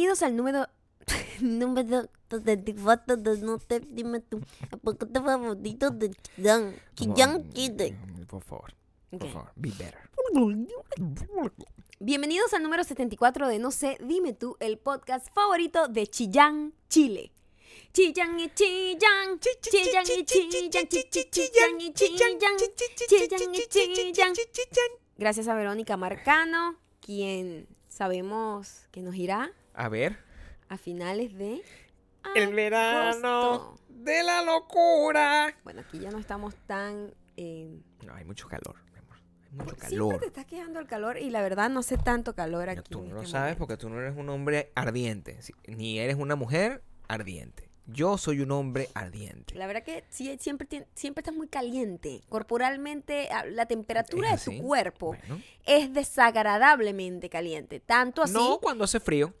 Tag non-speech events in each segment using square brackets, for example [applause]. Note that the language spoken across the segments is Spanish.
Bienvenidos al número [laughs] número 74 de No te dime tú. Favorito de Chillán. Chillán Chile. Por favor, por Ok. favor, be better. Bienvenidos al número 74 de No sé, dime tú, el podcast favorito de Chillán, Chile. Chillán y Chillán, Chillán y Chillán, Chillán y Chillán, Chillán y Chillán. Gracias a Verónica Marcano, quien sabemos que nos irá A ver, a finales de el verano de la locura. Bueno, aquí ya no estamos tan... eh, No, hay mucho calor, mi amor. Hay mucho Siempre calor. te estás quejando del calor y la verdad no hace tanto calor aquí. Tú no lo este sabes momento. porque tú no eres un hombre ardiente, ni eres una mujer ardiente. Yo soy un hombre ardiente. La verdad que sí, siempre, siempre estás muy caliente. Corporalmente, ah, la temperatura de tu cuerpo Bueno. es desagradablemente caliente. Tanto así, No cuando hace frío.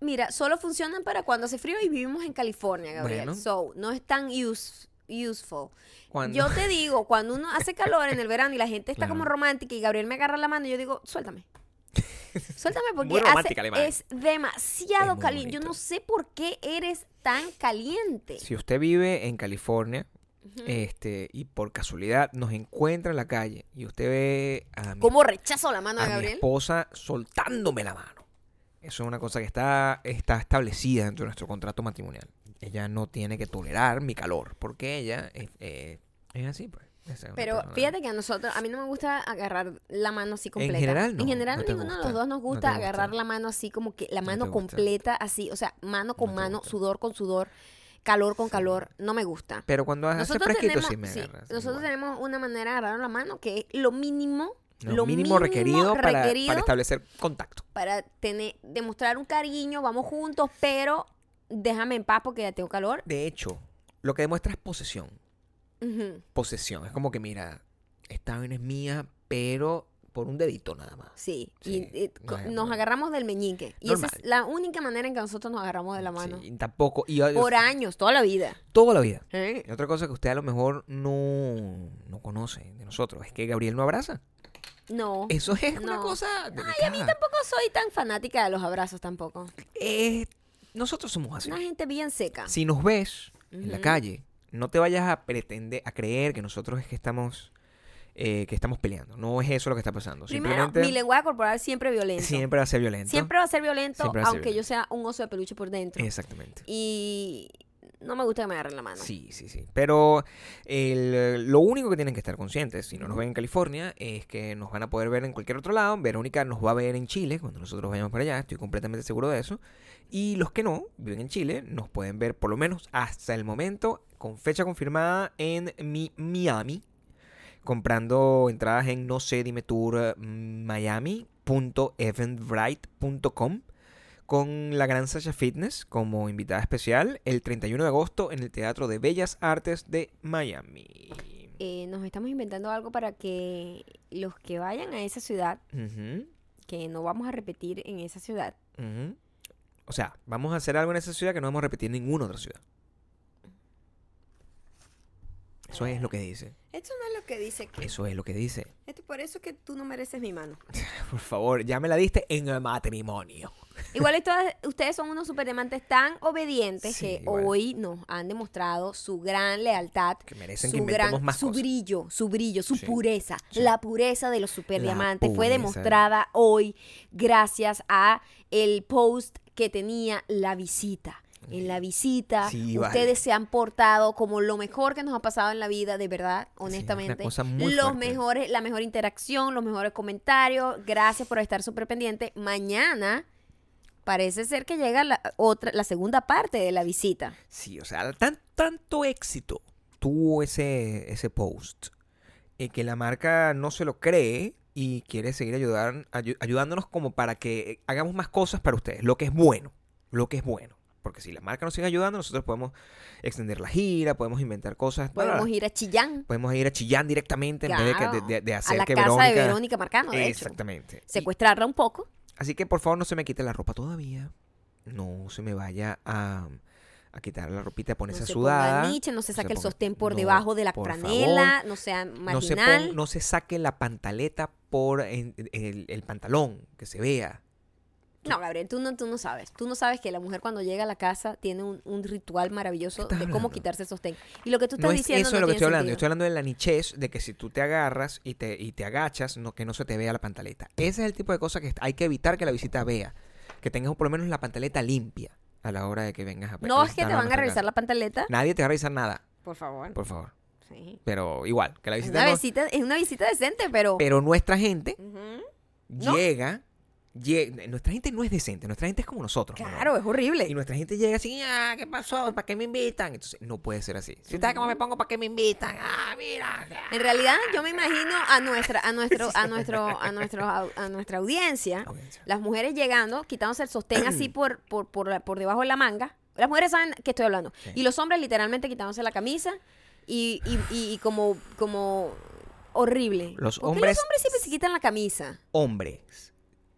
Mira, solo funcionan para cuando hace frío y vivimos en California, Gabriel. Bueno. So, no es tan use- useful. Yo [laughs] te digo, cuando uno hace calor en el verano y la gente está Claro. como romántica y Gabriel me agarra la mano, yo digo, suéltame. [laughs] Suéltame porque hace- es demasiado Es caliente. Yo no sé por qué eres tan caliente. Si usted vive en California este y por casualidad nos encuentra en la calle y usted ve a mi, ¿Cómo rechazo la mano a de mi Gabriel? esposa soltándome la mano. Eso es una cosa que está, está establecida dentro de nuestro contrato matrimonial. Ella no tiene que tolerar mi calor porque ella es, eh, es así. Pues. Pero fíjate que a nosotros, a mí no me gusta agarrar la mano así completa. general, no, En general, no te ninguno de los dos nos no gusta agarrar la mano así como que la No mano completa, así, o sea, mano con mano, gusta. sudor con sudor, calor con Sí. calor, no me gusta. Pero cuando hace Nosotros fresquito tenemos, sí me sí, agarras. nosotros igual. tenemos una manera de agarrar la mano que es lo mínimo, Lo, mínimo, requerido, para, requerido para establecer contacto. para tener, demostrar un cariño, vamos juntos, pero déjame en paz porque ya tengo calor. De hecho, lo que demuestra es posesión. Posesión. Es como que, mira, esta vaina es mía, pero por un dedito nada más. Sí, Sí, y, no nos no. agarramos del meñique. Y esa es la única manera en que nosotros nos agarramos de la mano. Sí, tampoco. Y, Por años, toda la vida. toda la vida. ¿Eh? Y otra cosa que usted a lo mejor no, no conoce de nosotros es que Gabriel no abraza. No. Eso es una cosa. Ay, a mí tampoco soy tan fanática de los abrazos tampoco. Eh, nosotros somos así. Una gente bien seca. Si nos ves en la calle, no te vayas a pretender, a creer que nosotros es que estamos, eh, que estamos peleando. No es eso lo que está pasando. Primero, Simplemente mi lenguaje corporal siempre violento. siempre va a ser violento. Siempre va a ser violento, a ser aunque yo sea un oso de peluche por dentro. Exactamente. Y no me gusta que me agarren la mano. Sí, sí, sí. Pero lo único que tienen que estar conscientes, si no nos ven en California, es que nos van a poder ver en cualquier otro lado. Verónica nos va a ver en Chile cuando nosotros vayamos para allá, estoy completamente seguro de eso. Y los que no viven en Chile nos pueden ver por lo menos hasta el momento con fecha confirmada en mi Miami, comprando entradas en no sé, dime tour miami.eventbrite.com con la gran Sasha Fitness como invitada especial el 31 de agosto en el Teatro de Bellas Artes de Miami. Eh, nos estamos inventando algo para que los que vayan a esa ciudad, que no vamos a repetir en esa ciudad. O sea, vamos a hacer algo en esa ciudad que no vamos a repetir en ninguna otra ciudad. Eso es lo que dice. Esto no es lo que dice que... Eso es lo que dice. Esto por eso es que tú no mereces mi mano. [laughs] Por favor, ya me la diste en el matrimonio. [laughs] Igual todas- ustedes son unos super diamantes tan obedientes Sí, que igual. hoy nos han demostrado su gran lealtad, Que merecen que su inventemos gran, más su cosas. brillo, su brillo, su Sí, pureza, sí. la pureza de los super La diamantes fue demostrada hoy gracias a el post que tenía la visita. En la visita, Sí, ustedes vale. se han portado como lo mejor que nos ha pasado en la vida, de verdad, honestamente. cosa muy los fuerte. mejores, la mejor interacción, los mejores comentarios. Gracias por estar súper pendiente. Mañana parece ser que llega la otra, la segunda parte de la visita. Sí, o sea, tan, tanto éxito tuvo ese, ese post eh, que la marca no se lo cree y quiere seguir ayudar, ayu- ayudándonos como para que hagamos más cosas para ustedes, lo que es bueno, lo que es bueno. Porque si la marca nos sigue ayudando, nosotros podemos extender la gira, podemos inventar cosas. Podemos ir a Chillán, podemos ir a Chillán directamente en vez de, que- de, de- de a hacer la que casa Verónica... de Verónica Marcano, de hecho. Exactamente. Y- Secuestrarla un poco. Así que por favor no se me quite la ropa todavía. No se me vaya a, a quitar la ropita, a No ponerse se sudada. ponga niche, no se no se saque el ponga- sostén por no, debajo de la franela, no sea no se, marginal. pon- no se saque la pantaleta por en- el, el pantalón, que se vea. No, Gabriel, tú no, tú no sabes. Tú no sabes que la mujer cuando llega a la casa tiene un, un ritual maravilloso ¿Qué de cómo quitarse el sostén. Y lo que tú estás No es diciendo eso no lo que estoy hablando. Yo estoy hablando de la nichez de que si tú te agarras y te, y te agachas, no, que no se te vea la pantaleta. Ese es el tipo de cosas que hay que evitar que la visita vea. Que tengas por lo menos la pantaleta limpia a la hora de que vengas a No es que te van a revisar la pantaleta. Nadie te va a revisar nada, Por favor. por favor. Sí. Pero igual, que la Es visita una, no- visita, es una visita decente, pero... Pero nuestra gente llega, lle- Nuestra gente no es decente. Nuestra gente es como nosotros. ¿no? Claro, es horrible. Y nuestra gente llega así, ah, ¿qué pasó? ¿Para qué me invitan? Entonces, no puede ser así. Si sabes cómo me pongo, ¿para qué me invitan? Ah, mira. En realidad, yo me imagino a nuestra, a nuestro, [laughs] a nuestro, a nuestro, a nuestra audiencia, Audiencia. las mujeres llegando, quitándose el sostén así [clears throat] por, por, por, por debajo de la manga. Las mujeres saben que estoy hablando. Sí. Y los hombres literalmente quitándose la camisa y, y, y- y como, como horrible. Los ¿Por qué hombres- los hombres siempre se quitan la camisa? Hombres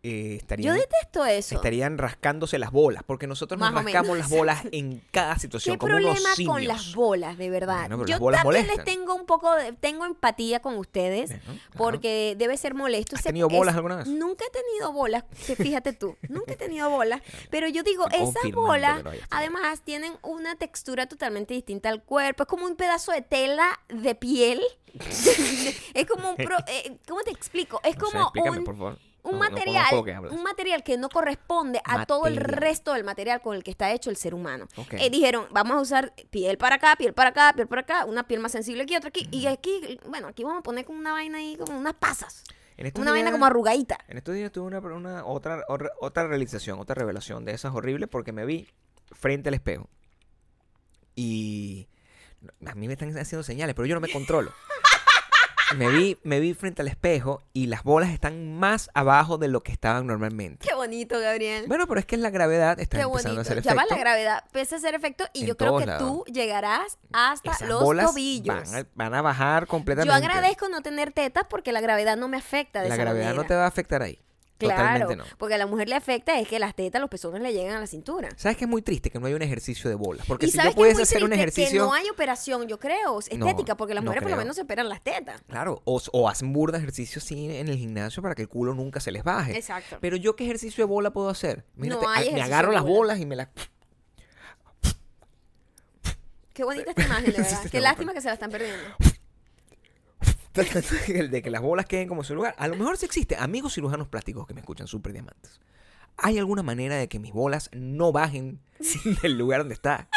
eh, Yo estarían, detesto eso. estarían rascándose las bolas, porque nosotros nos Más o rascamos menos. las bolas en cada situación, ¿Qué como unos problema simios. con las bolas, de verdad? Bueno, Yo también les tengo un poco de, tengo empatía con ustedes Bueno, claro. porque debe ser molesto. ¿Has tenido bolas alguna vez? Nunca he tenido bolas, [laughs] fíjate tú, nunca he tenido bolas, pero yo digo, esas bolas además tienen una textura totalmente distinta al cuerpo, es como un pedazo de tela de piel. [laughs] [laughs] es como un pro- eh, ¿cómo te explico? Es No sé, como explícame, un por favor. Un No- material, que un material que no corresponde a todo el resto del material con el que está hecho el ser humano. Ok. Eh, dijeron, vamos a usar piel para acá, piel para acá, piel para acá, una piel más sensible aquí, otra aquí, y aquí, bueno, aquí vamos a poner como una vaina ahí, como unas pasas, una vaina como arrugadita. En estos días tuve una, una- otra, otra, otra realización, otra revelación de esas horribles porque me vi frente al espejo. Y a mí me están haciendo señales, pero yo no me controlo. [laughs] Me vi, me vi frente al espejo y las bolas están más abajo de lo que estaban normalmente. Qué bonito, Gabriel. Bueno, pero es que la gravedad está Qué empezando bonito. a hacer Ya va efecto. la gravedad, empieza a hacer efecto y En yo creo que lados. tú llegarás hasta Esas los bolas tobillos. Van a, van a bajar completamente. Yo agradezco no tener tetas porque la gravedad no me afecta de La esa gravedad no te va a afectar ahí. Claro, no. porque a la mujer le afecta es que las tetas, los pezones le llegan a la cintura. ¿Sabes que es muy triste que no hay un ejercicio de bolas? Porque y si sabes yo que es pudiese muy hacer un ejercicio... que no hay operación, yo creo, estética, porque las no mujeres por lo menos se operan las tetas. Claro, o, o hacen burda ejercicio así en el gimnasio para que el culo nunca se les baje. Exacto. Pero yo qué ejercicio de bola puedo hacer? Hay a- me agarro las bola. bolas y me las... Qué bonita esta imagen, de Sí, verdad. [laughs] sí, Qué lástima que se la están perdiendo. [laughs] de que las bolas queden como en su lugar. A lo mejor sí existe. Amigos cirujanos plásticos que me escuchan, súper diamantes. ¿Hay alguna manera de que mis bolas no bajen [laughs] del lugar donde está?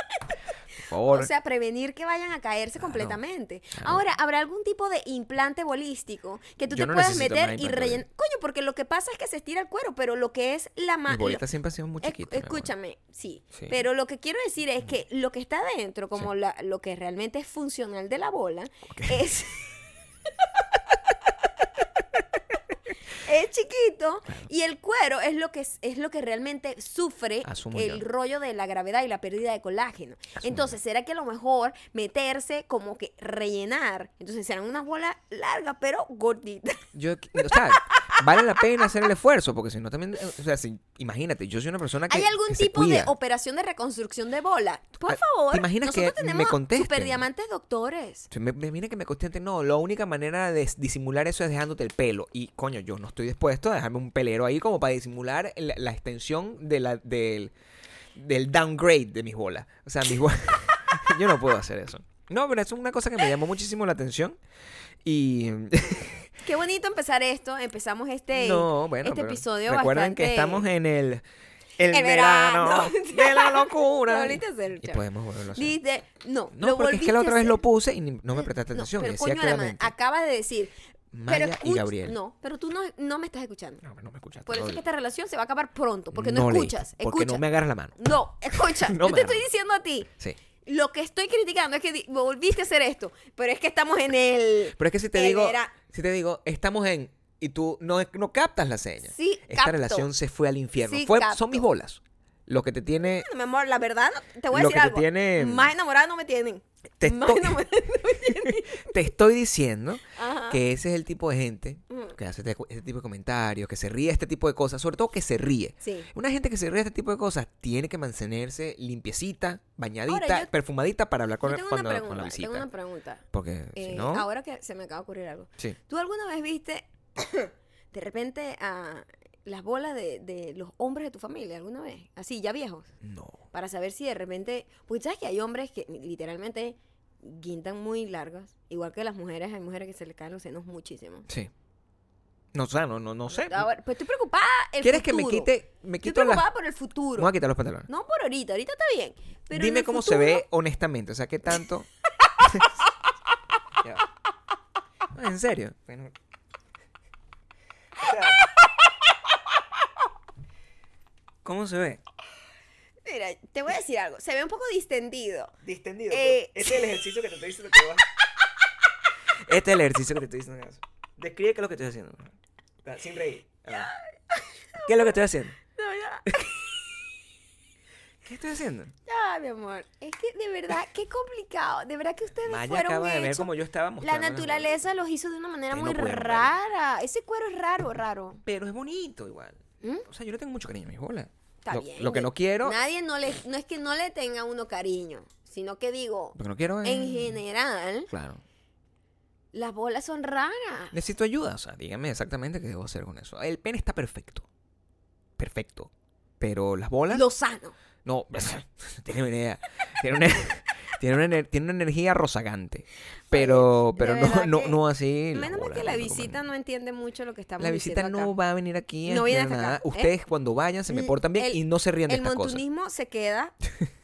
Por favor. O sea, prevenir que vayan a caerse completamente. claro. Ahora, ¿habrá algún tipo de implante bolístico que tú Yo te no puedas meter y rellenar? Coño, porque lo que pasa es que se estira el cuero, pero lo que es la mano. bolitas siempre han sido muy Esc- amor. Escúchame, sí, Sí. Pero lo que quiero decir es que lo que está dentro, como la, lo que realmente es funcional de la bola, es. [laughs] es chiquito y el cuero es lo que es, lo que realmente sufre Asumo el yo. rollo de la gravedad y la pérdida de colágeno. Asumo Entonces, ¿será que a lo mejor meterse como que rellenar? Entonces serán unas bolas largas pero gorditas. Yo, o sea, vale la pena hacer el esfuerzo, porque si no también, eh, o sea, si- imagínate, yo soy una persona que ¿Hay algún que tipo de operación de reconstrucción de bola? Por Ah, favor. ¿te imaginas nosotros que me tenemos contesten? super diamantes doctores. Me, me- mira que me constante, no, la única manera de disimular eso es dejándote el pelo. Y coño, yo no estoy dispuesto a dejarme un pelero ahí como para disimular la, la extensión de la, del, del downgrade de mis bolas. O sea, mis bolas. [laughs] yo no puedo hacer eso. No, pero es una cosa que me llamó muchísimo la atención. Y. [laughs] Qué bonito empezar esto. Empezamos este, no, bueno. este pero episodio Recuerden que bastante- estamos en el. El, El verano, verano. de la Lo locura. volviste a hacer, y chamo. podemos volverlo a hacer. Dice, no, No, lo porque es que volviste la otra vez lo puse y no me prestaste No, atención. pero y decía coño de la decir. Maya pero y Gabriel. No, pero tú no, no me estás escuchando. No, no me escuchaste. Por eso no es que esta relación se va a acabar pronto, porque no, escuchas. Porque escucha. no me agarras la mano. No, escucha. [laughs] No Yo te estoy diciendo a ti. Sí. Lo que estoy criticando es que volviste a hacer esto, pero es que estamos en el... Pero es que si te digo, vera- si te digo, estamos en y tú no, no captas la seña. Sí, Esta capto. relación se fue al infierno. Sí, Fue- capto. son mis bolas. Lo que te tiene Mi amor, la verdad, te voy a Lo decir que te algo. tiene- Más enamorada no me tienen. Te Más estoy- no me tienen. [laughs] te estoy diciendo Ajá. que ese es el tipo de gente que hace este, este tipo de comentarios, que se ríe de este tipo de cosas, sobre todo que se ríe. Sí. Una gente que se ríe de este tipo de cosas tiene que mantenerse limpiecita, bañadita, Ahora, yo- perfumadita para hablar con, Yo tengo cuando- una con pregunta, la visita. tengo una pregunta. Porque Eh, si no, Ahora que se me acaba de ocurrir algo. sí. ¿Tú alguna vez viste [coughs] de repente a las bolas de, de los hombres de tu familia alguna vez? Así, ya viejos. No. Para saber si de repente. Porque sabes que hay hombres que literalmente guindan muy largas. Igual que las mujeres, hay mujeres que se les caen los senos muchísimo. Sí. No, o sea, no, no, no sé. Ahora, pues estoy preocupada. El ¿Quieres que me quite, me Estoy quito las... preocupada por el futuro. voy a quitar los pantalones. No por ahorita, ahorita está bien. Pero Dime cómo se ve honestamente, o sea, qué tanto... [laughs] [laughs] No, en serio. Bueno. O sea, ¿Cómo se ve? Mira, te voy a decir algo. Se ve un poco distendido. Distendido. Eh, Este es el ejercicio que te estoy diciendo que vas. Este es el ejercicio que te estoy diciendo que vas. Describe qué es lo que estoy haciendo. Sin reír. Ah. ¿Qué es lo que estoy haciendo? No, ya. ¿Qué estoy haciendo? Ya, mi amor. Es que de verdad, qué complicado. De verdad que ustedes Maya fueron acaba de ver como yo estaba La naturaleza los hizo de una manera Ustedes muy no pueden ver. rara. Ese cuero es raro, raro. Pero es bonito igual. ¿Mm? O sea, yo le tengo mucho cariño a mis bolas. Está lo, bien. lo que no quiero. Nadie no le, no es que no le tenga uno cariño, sino que digo, Lo que no quiero es. en general, Claro. las bolas son raras. Necesito ayuda. O sea, díganme exactamente qué debo hacer con eso. El pene está perfecto. Perfecto. Pero las bolas. Lo sano. No, [laughs] no tiene una idea. Tiene una, tiene una, tiene una energía rozagante. Pero, pero no, no, no así. Menos mal que la visita no entiende mucho lo que estamos La visita diciendo no acá. va a venir aquí No viene hasta nada. acá, ¿eh? Ustedes cuando vayan se me Mm, portan bien el- y no se ríen de El estas cosas. montunismo se queda [laughs]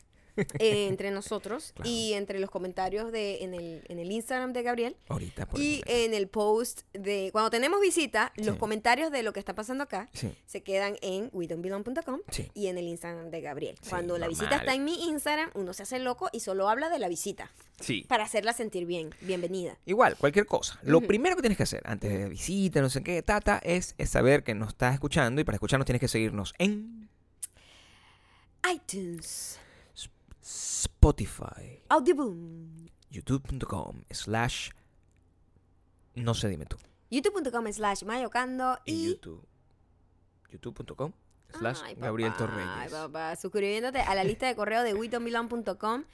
eh, entre nosotros [laughs] Claro. y entre los comentarios de en el, en el Instagram de Gabriel Ahorita, y en el post de cuando tenemos visita, los comentarios de lo que está pasando acá Sí, se quedan en wedonbelong.com sí. y en el Instagram de Gabriel. Cuando la visita está en mi Instagram, uno se hace loco y solo habla de la visita Sí. para hacerla sentir bien, bienvenida. Igual, cualquier cosa. Lo primero que tienes que hacer antes de visita, no sé qué, tata, es, es saber que nos estás escuchando y para escucharnos tienes que seguirnos en iTunes, Spotify, Audioboom, youtube.com slash no sé, dime tú. youtube.com slash mayocando Y, y... YouTube. youtube.com slash Ay, Gabriel papá, Torreyes. Ay, papá, suscribiéndote a la lista de correo de witonmilan.com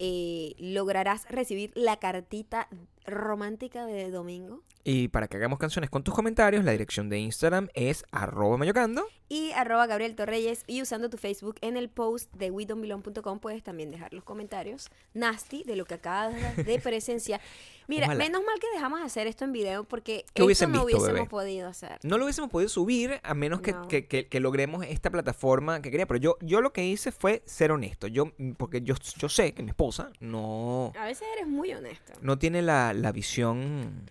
eh, lograrás recibir la cartita romántica de domingo Y para que hagamos canciones con tus comentarios, la dirección de Instagram es arroba mayocando. y arroba Gabriel Torreyes y usando tu Facebook en el post de witonmilan.com puedes también dejar los comentarios nasty de lo que acabas de [laughs] presenciar. Mira, Ojalá. menos mal que dejamos de hacer esto en video porque ¿Qué esto hubiesen no visto, hubiésemos bebé? podido hacer. No lo hubiésemos podido subir a menos que, No. que- que- que logremos esta plataforma que quería. Pero yo, yo lo que hice fue ser honesto. Yo, porque yo, yo sé que mi esposa no, A veces eres muy honesto. no tiene la, la visión.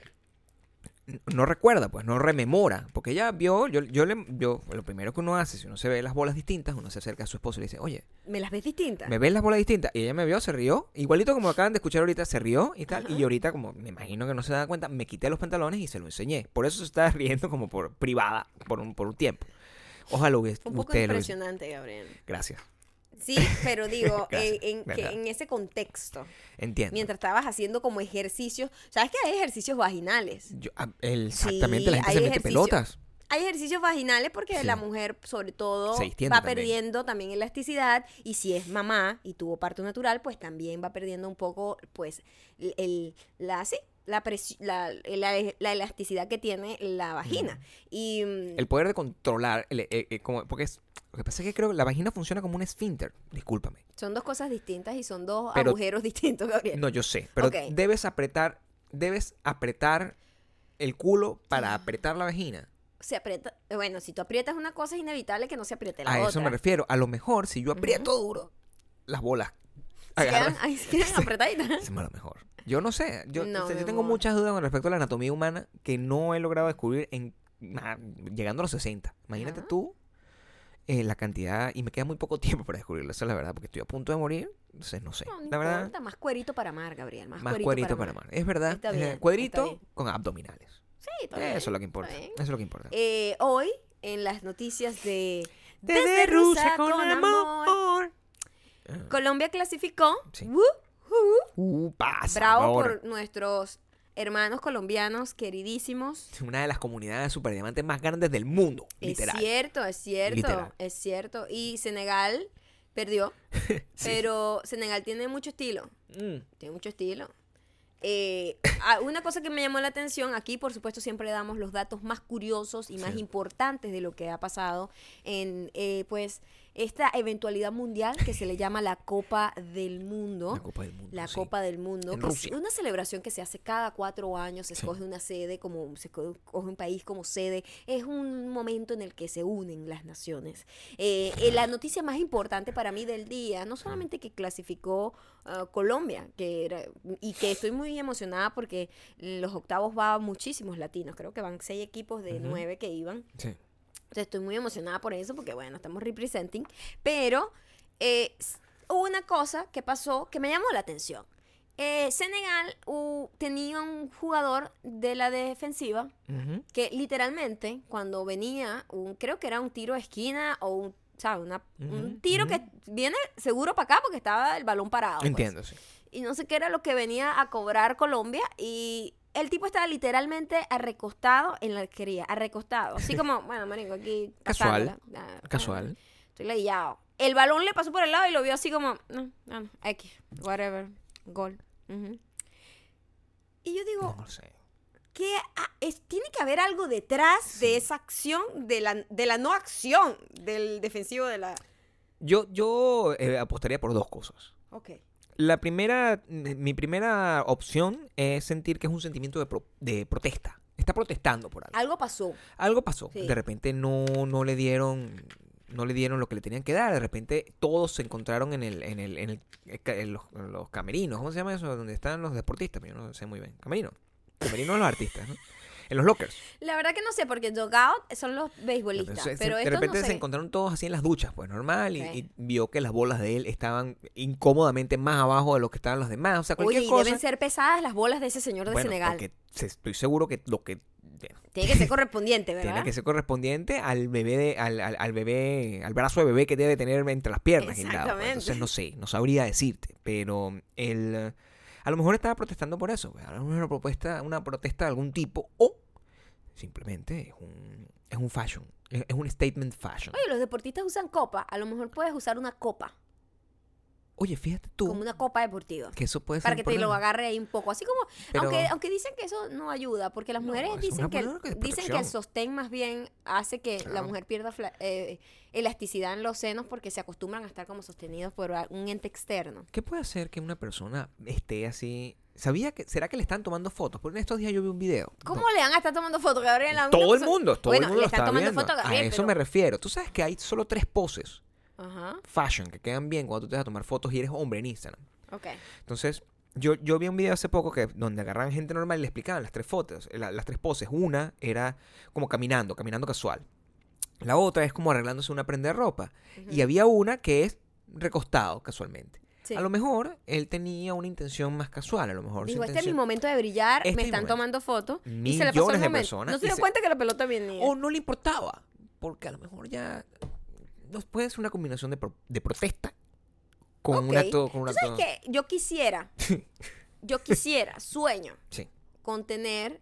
No recuerda, pues, no rememora. Porque ella vio, yo, yo le, yo, lo primero que uno hace, si uno se ve las bolas distintas, uno se acerca a su esposo y le dice, oye, ¿Me las ves distintas? ¿me ves las bolas distintas? Y ella me vio, se rió. Igualito como acaban de escuchar ahorita, se rió y tal. Ajá. Y ahorita, como me imagino que no se da cuenta, me quité los pantalones y se lo enseñé. Por eso se está riendo como por privada, por un, por un tiempo. Ojalá hubiese, un poco usted lo hubiese- impresionante, Gabriel. Gracias. Sí, pero [laughs] digo, en, en, que- en ese contexto, Entiendo. mientras estabas haciendo como ejercicios, ¿sabes que hay ejercicios vaginales? Yo- ah, el- exactamente, Sí, la gente se mete pelotas. Hay ejercicios vaginales porque Sí. la mujer, sobre todo, va también. perdiendo también elasticidad y si es mamá y tuvo parto natural, pues también va perdiendo un poco, pues, el, el- la, sí, la, presi- la, la- la elasticidad que tiene la vagina. Y mm, El poder de controlar, el- eh, eh, como, porque es, lo que pasa es que creo que la vagina funciona como un esfínter. Discúlpame. son dos cosas distintas y son dos Pero- agujeros [laughs] distintos, Gabriel. No, yo sé, pero debes apretar, debes apretar el culo para apretar la vagina. Se aprieta, bueno, si tú aprietas una cosa es inevitable que no se apriete la A otra. eso me refiero. A lo mejor, si yo aprieto duro, las bolas Se quedan, ahí se quedan [laughs] apretaditas. Es lo mejor. Yo no sé. Yo, No, o sea, yo mi tengo amor. muchas dudas con respecto a la anatomía humana que no he logrado descubrir en llegando a los 60. Imagínate Ajá. tú eh, la cantidad. Y me queda muy poco tiempo para descubrirlo. Esa es la verdad. Porque estoy a punto de morir. Entonces no sé. No, la verdad, importa, más cuerito para amar, Gabriel. Más, más cuerito para amar. Es verdad. Está eh, bien, está cuadrito bien. con abdominales. Sí, bien, Eso es lo que importa. Eso es lo que importa. Eh, hoy, en las noticias de Desde Rusia con amor. Ah, Colombia clasificó. Sí. Woo, woo. Uh, pasa. Bravo por nuestros hermanos colombianos queridísimos. [laughs] Una de las comunidades superdiamantes más grandes del mundo. Literal. Es cierto, es cierto, Literal. es cierto. Y Senegal perdió, [laughs] Sí. pero Senegal tiene mucho estilo. Mm. Tiene mucho estilo. eh, ah, una cosa que me llamó la atención, aquí por supuesto siempre damos los datos más curiosos y más Sí. importantes de lo que ha pasado en eh, pues esta eventualidad mundial que se le llama la Copa del Mundo. La Copa del Mundo. La sí. Copa del Mundo, En Rusia. una celebración que se hace cada cuatro años, se Sí. escoge una sede como se esco- escoge un país como sede, es un momento en el que se unen las naciones. Eh, eh, la noticia más importante para mí del día, no solamente que clasificó ah, Colombia, que era, y que estoy muy emocionada porque los octavos va muchísimos latinos, creo que van seis equipos de nueve que iban. Sí. Estoy muy emocionada por eso, porque bueno, estamos representing. Pero eh, hubo una cosa que pasó que me llamó la atención. Eh, Senegal uh, tenía un jugador de la defensiva Ujú. que literalmente cuando venía, un, creo que era un tiro de esquina o un, ¿sabes? Una- un Ujú, tiro que ujú. viene seguro para acá porque estaba el balón parado. pues. Entiendo, sí. Y no sé qué era lo que venía a cobrar Colombia y el tipo estaba literalmente arrecostado en la arquería, arrecostado. Así [laughs] como, bueno, marico, aquí Casual. Ah, ah, Casual. Estoy ladillado. El balón le pasó por el lado y lo vio así como, no, no, no, X, whatever, gol. Ujú. Y yo digo, No sé. ¿qué es, tiene que haber algo detrás de esa acción, de la, de la no acción del defensivo de la... Yo, yo eh, apostaría por dos cosas. Ok. La primera, mi primera opción es sentir que es un sentimiento de, pro- de protesta. Está protestando por algo. Algo pasó. Algo pasó. Sí. De repente no, no le dieron no le dieron lo que le tenían que dar. De repente todos se encontraron en el, en el, en el eh, en los, camerinos. ¿Cómo se llama eso? Donde están los deportistas. Yo no sé muy bien. Camerino. Camerino de los artistas, ¿no? En los lockers. La verdad que no sé, porque dugout son los beisbolistas, Entonces, pero de repente no se sé. encontraron todos así en las duchas, pues normal, y, vio que las bolas de él estaban incómodamente más abajo de lo que estaban los demás. O sea, cualquier y cosa. deben ser pesadas las bolas de ese señor de bueno, Senegal. porque estoy seguro que lo que bueno, Tiene que ser correspondiente, ¿verdad? tiene que ser correspondiente al bebé de, al, al- al bebé, al brazo de bebé que debe tener entre las piernas. pues. Exactamente. Entonces no sé, no sabría decirte, pero él eh, a lo mejor estaba protestando por eso, pues, a lo mejor una propuesta, una protesta de algún tipo, o simplemente es un, es un fashion, es, es un statement fashion. Oye, los deportistas usan copa. A lo mejor puedes usar una copa, Oye, fíjate tú como una copa deportiva. que eso puede ser Para que te lo agarre ahí un poco. Así como, Pero- aunque, aunque dicen que eso no ayuda, porque las mujeres es dicen que, el- dicen que el sostén más bien hace que la mujer pierda eh, elasticidad en los senos porque se acostumbran a estar como sostenidos por un ente externo. ¿Qué puede hacer que una persona esté así? ¿Sabía que será que le están tomando fotos? Porque en estos días yo vi un video. ¿Cómo No, le van a estar tomando fotos, Gabriel? La todo el mundo, todo bueno, el mundo le están está tomando viendo. fotos a Gabriel, a eso pero- me refiero. Tú sabes que hay solo tres poses Ajá, fashion que quedan bien cuando tú te vas a tomar fotos y eres hombre en Instagram. ok. Entonces, yo, yo vi un video hace poco que donde agarraban gente normal y le explicaban las tres fotos, la- las tres poses. Una era como caminando, caminando casual. La otra es como arreglándose una prenda de ropa. Y había una que es recostado casualmente. Sí. A lo mejor él tenía una intención más casual, a lo mejor Dijo, este es mi momento de brillar, Este me están momento. tomando fotos. Y se le Millones pasó el de personas No se dio se- cuenta que la pelota venía. O no le importaba, porque a lo mejor ya no puede ser una combinación de, pro- de protesta con un Ok. acto con un. Yo quisiera, [laughs] yo quisiera, sueño, Sí, con tener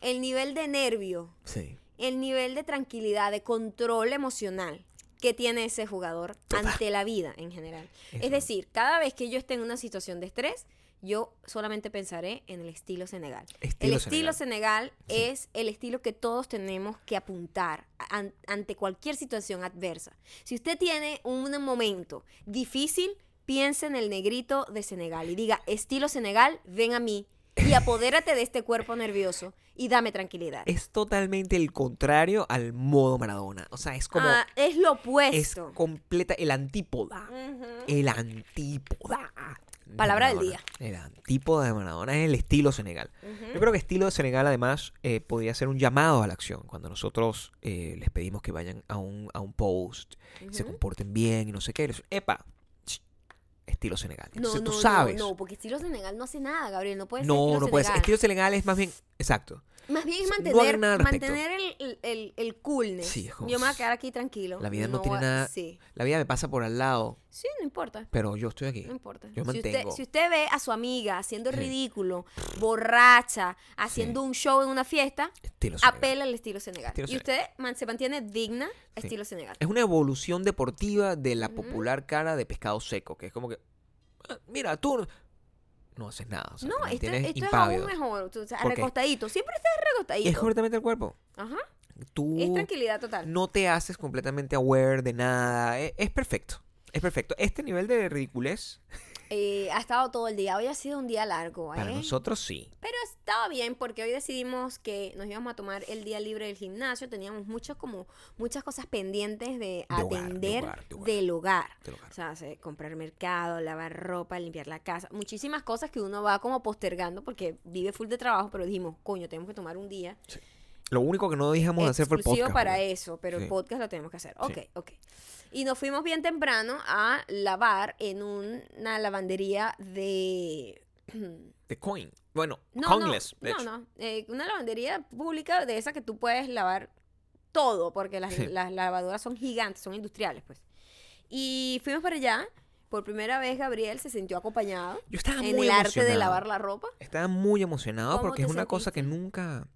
el nivel de nervio, sí. el nivel de tranquilidad, de control emocional que tiene ese jugador Total. ante la vida en general. Eso. Es decir, cada vez que yo esté en una situación de estrés, yo solamente pensaré en el estilo Senegal. Estilo el estilo Senegal. Senegal es el estilo que todos tenemos que apuntar an- ante cualquier situación adversa. Si usted tiene un momento difícil, piense en el negrito de Senegal y diga, estilo Senegal, ven a mí y apodérate de este cuerpo nervioso y dame tranquilidad. Es totalmente el contrario al modo Maradona. O sea, es como Ah, es lo es opuesto. completa el antípoda. El antípoda. Palabra del Maradona. El antípoda de Maradona es el estilo Senegal. Yo creo que estilo de Senegal además eh, podría ser un llamado a la acción. Cuando nosotros eh, les pedimos que vayan a un, a un post, se comporten bien y no sé qué. les- Epa, estilo Senegal. No, Entonces no, tú sabes. No, no, porque estilo Senegal no hace nada, Gabriel. No puede ser no, estilo no puede ser. Senegal. Estilo Senegal es más bien, exacto. Más bien es mantener, mantener el, el, el, coolness. Sí, como- Yo me voy a quedar aquí tranquilo. La vida no tiene nada- Sí. La vida me pasa por al lado, sí, no importa. pero yo estoy aquí. No importa. Yo si, usted, mantengo. si usted ve a su amiga haciendo ridículo, borracha, haciendo un show en una fiesta, Estilo apela al estilo Senegal. Estilo y usted man- se mantiene digna, estilo Senegal. Es una evolución deportiva de la popular cara de pescado seco, que es como que, "Ah, mira, tú, no haces nada. O sea, no, esto, es aún mejor. o sea, recostadito. Siempre estás recostadito. Es completamente el cuerpo. Ajá. Tú Es tranquilidad total. no te haces completamente aware de nada. Es, es perfecto. Es perfecto. Este nivel de ridiculez, Eh, ha estado todo el día. Hoy ha sido un día largo, ¿eh? para nosotros sí. Pero estaba bien porque hoy decidimos que nos íbamos a tomar el día libre del gimnasio. Teníamos muchas como muchas cosas pendientes de atender hogar, de hogar. del hogar. Del hogar. O sea, comprar mercado, lavar ropa, limpiar la casa. Muchísimas cosas que uno va como postergando porque vive full de trabajo, pero dijimos, coño, tenemos que tomar un día Lo único que no dejamos de hacer fue el exclusivo podcast. para güey. eso, pero Sí. el podcast lo tenemos que hacer. Ok, Sí. ok. Y nos fuimos bien temprano a lavar en un- una lavandería de... [clears throat] The coin. Bueno, No, coinless. de no, hecho. no, no. Eh, una lavandería pública de esa que tú puedes lavar todo, porque las, Sí. las lavadoras son gigantes, son industriales, pues. Y fuimos para allá. Por primera vez Gabriel se sintió acompañado Yo estaba en muy el arte de emocionado. lavar la ropa. Estaba muy emocionado ¿Cómo porque es una cosa que nunca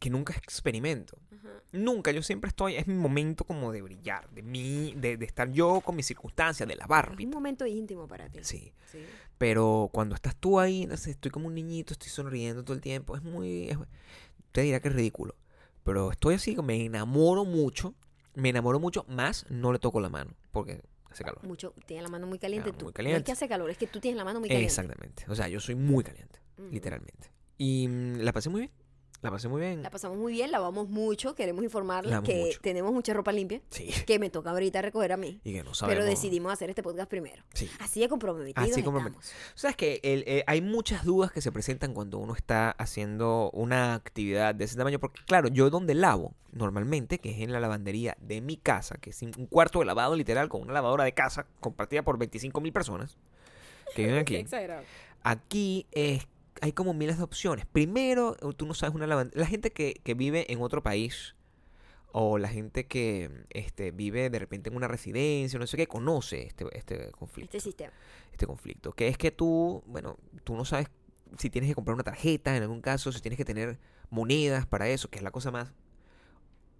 que nunca experimento. Ajá. Nunca, yo siempre estoy, es mi momento como de brillar, de mí, de, de estar yo con mis circunstancias, de lavar, Es un momento íntimo para ti. Sí. Sí. Pero cuando estás tú ahí, no sé, estoy como un niñito, estoy sonriendo todo el tiempo, es muy... es- te dirá que es ridículo. Pero estoy así, me enamoro mucho, me enamoro mucho, más no le toco la mano, porque hace calor. Mucho, tiene la mano muy caliente tú. muy No es caliente. que hace calor, es que tú tienes la mano muy caliente. Exactamente. O sea, yo soy muy caliente, Ujú. literalmente. Y mm, la pasé muy bien. La pasé muy bien. La pasamos muy bien, lavamos mucho, queremos informarles Lavamos que mucho. tenemos mucha ropa limpia, Sí. que me toca ahorita recoger a mí. Y que no sabemos. Pero decidimos hacer este podcast primero. Sí. Así de comprometidos Así comprometidos. estamos. Sabes que el- eh, hay muchas dudas que se presentan cuando uno está haciendo una actividad de ese tamaño. Porque, claro, yo donde lavo normalmente, que es en la lavandería de mi casa, que es un cuarto de lavado literal con una lavadora de casa compartida por 25 mil personas que viven [laughs] aquí. Exagerado. Aquí es- hay como miles de opciones. Primero, tú no sabes una lavandería. La gente que, que vive en otro país o la gente que este, vive de repente en una residencia, no sé qué, conoce este, este conflicto Este sistema. este conflicto. Que es que tú, bueno, tú no sabes si tienes que comprar una tarjeta en algún caso, si tienes que tener monedas para eso, que es la cosa más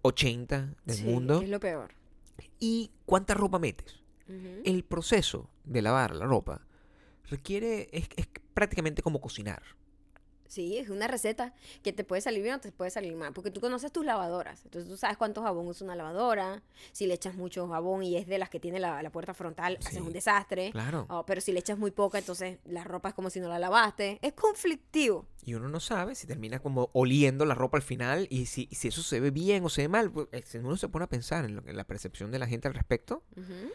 80 del Sí, mundo. Es lo peor. Y cuánta ropa metes. El proceso de lavar la ropa requiere, es, es prácticamente como cocinar. Sí, es una receta que te puede salir bien o te puede salir mal, porque tú conoces tus lavadoras, entonces tú sabes cuánto jabón usa una lavadora, si le echas mucho jabón y es de las que tiene la, la puerta frontal, haces Sí, un desastre, Claro. Oh, pero si le echas muy poca, entonces la ropa es como si no la lavaste, es conflictivo. Y uno no sabe si termina como oliendo la ropa al final y si, si eso se ve bien o se ve mal. Pues, eh, uno se pone a pensar en, lo, en la percepción de la gente al respecto, Ujú.